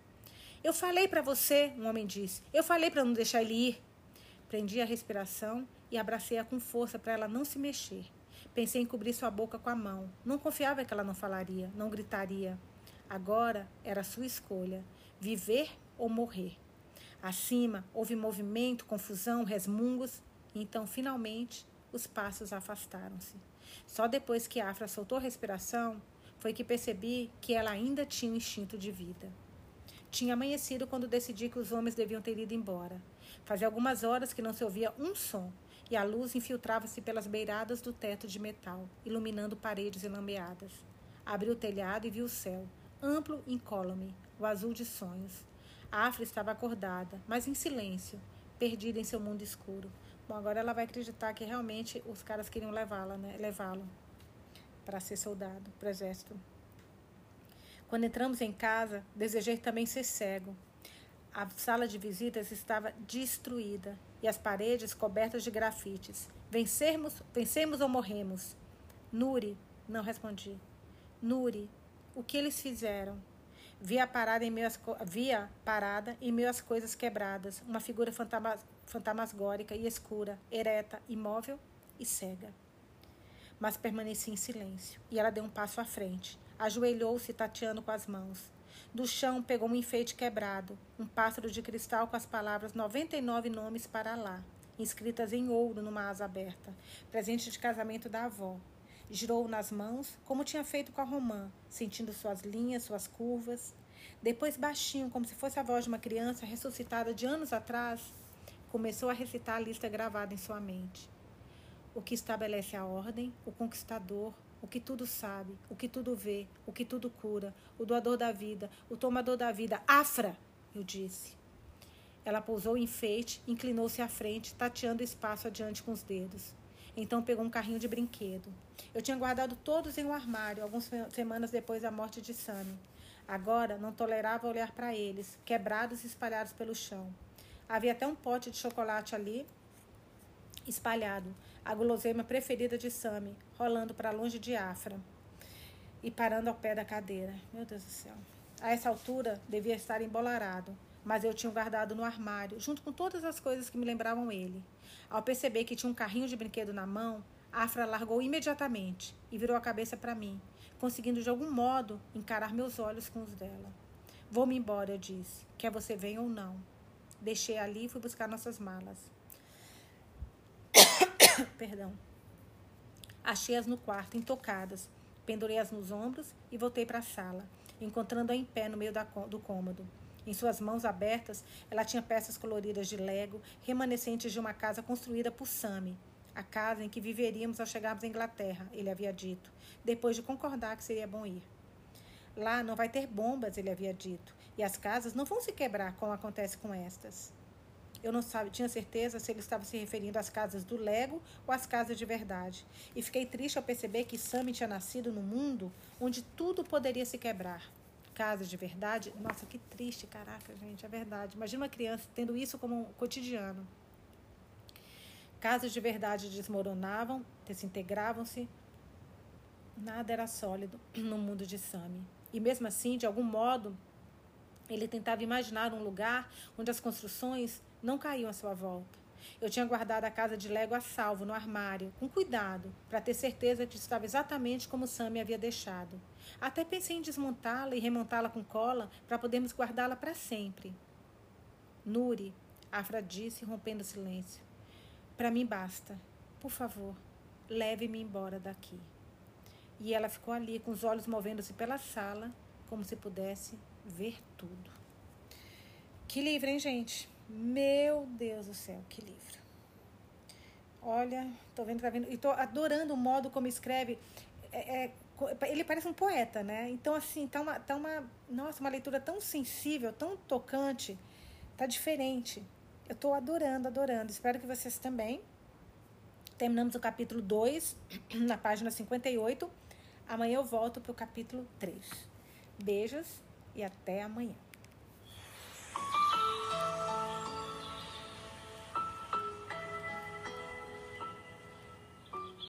[SPEAKER 1] Eu falei para você, um homem disse. Eu falei para não deixar ele ir. Prendi a respiração e abracei-a com força para ela não se mexer. Pensei em cobrir sua boca com a mão. Não confiava que ela não falaria, não gritaria. Agora era sua escolha: viver ou morrer. Acima houve movimento, confusão, resmungos, e então finalmente os passos afastaram-se. Só depois que Afra soltou a respiração foi que percebi que ela ainda tinha um instinto de vida. Tinha amanhecido quando decidi que os homens deviam ter ido embora. Fazia algumas horas que não se ouvia um som, e a luz infiltrava-se pelas beiradas do teto de metal, iluminando paredes enlambeadas. Abri o telhado e vi o céu, amplo e incólume, o azul de sonhos. A Afra estava acordada, mas em silêncio, perdida em seu mundo escuro. Bom, agora ela vai acreditar que realmente os caras queriam levá-la, né? Levá-lo para ser soldado, para o exército. Quando entramos em casa, desejei também ser cego. A sala de visitas estava destruída e as paredes cobertas de grafites. Vencermos, vencemos ou morremos? Nuri, não respondi. Nuri, o que eles fizeram? Via parada em meio via parada em meio às coisas quebradas, uma figura fantasmagórica e escura, ereta, imóvel e cega. Mas permaneci em silêncio, e ela deu um passo à frente. Ajoelhou-se, tateando com as mãos. Do chão pegou um enfeite quebrado, um pássaro de cristal com as palavras 99 nomes para lá, inscritas em ouro numa asa aberta, presente de casamento da avó. Girou nas mãos, como tinha feito com a romã, sentindo suas linhas, suas curvas. Depois, baixinho, como se fosse a voz de uma criança ressuscitada de anos atrás, começou a recitar a lista gravada em sua mente. O que estabelece a ordem, o conquistador, o que tudo sabe, o que tudo vê, o que tudo cura, o doador da vida, o tomador da vida. Afra, eu disse. Ela pousou em enfeite, inclinou-se à frente, tateando o espaço adiante com os dedos. Então pegou um carrinho de brinquedo. Eu tinha guardado todos em um armário, algumas semanas depois da morte de Sammy. Agora não tolerava olhar para eles, quebrados e espalhados pelo chão. Havia até um pote de chocolate ali, espalhado, a guloseima preferida de Sammy, rolando para longe de Afra e parando ao pé da cadeira. Meu Deus do céu. A essa altura, devia estar embolarado, mas eu tinha guardado no armário, junto com todas as coisas que me lembravam ele. Ao perceber que tinha um carrinho de brinquedo na mão, Afra largou imediatamente e virou a cabeça para mim, conseguindo de algum modo encarar meus olhos com os dela. Vou-me embora, eu disse, quer você venha ou não. Deixei ali e fui buscar nossas malas. Perdão. Achei-as no quarto, intocadas. Pendurei-as nos ombros e voltei para a sala, encontrando-a em pé no meio da, do cômodo. Em suas mãos abertas, ela tinha peças coloridas de lego, remanescentes de uma casa construída por Sammy. A casa em que viveríamos ao chegarmos à Inglaterra, ele havia dito, depois de concordar que seria bom ir. Lá não vai ter bombas, ele havia dito, e as casas não vão se quebrar como acontece com estas. Eu não sabe, tinha certeza se ele estava se referindo às casas do Lego ou às casas de verdade. E fiquei triste ao perceber que Sammy tinha nascido num mundo onde tudo poderia se quebrar. Casas de verdade? Nossa, que triste, caraca, gente, é verdade. Imagina uma criança tendo isso como um cotidiano. Casas de verdade desmoronavam, desintegravam-se. Nada era sólido no mundo de Sammy. E mesmo assim, de algum modo, ele tentava imaginar um lugar onde as construções não caíam à sua volta. Eu tinha guardado a casa de Lego a salvo no armário, com cuidado, para ter certeza que estava exatamente como Sam me havia deixado. Até pensei em desmontá-la e remontá-la com cola para podermos guardá-la para sempre. Nuri, Afra disse, rompendo o silêncio. Para mim basta. Por favor, leve-me embora daqui. E ela ficou ali com os olhos movendo-se pela sala, como se pudesse ver tudo. Que livro, hein, gente? Meu Deus do céu, que livro. Olha, tô vendo, tá vendo. E tô adorando o modo como escreve. É, é, ele parece um poeta, né? Então, assim, tá uma, tá uma. Nossa, uma leitura tão sensível, tão tocante. Tá diferente. Eu tô adorando, adorando. Espero que vocês também. Terminamos o capítulo 2, na página 58. Amanhã eu volto para o capítulo 3. Beijos e até amanhã.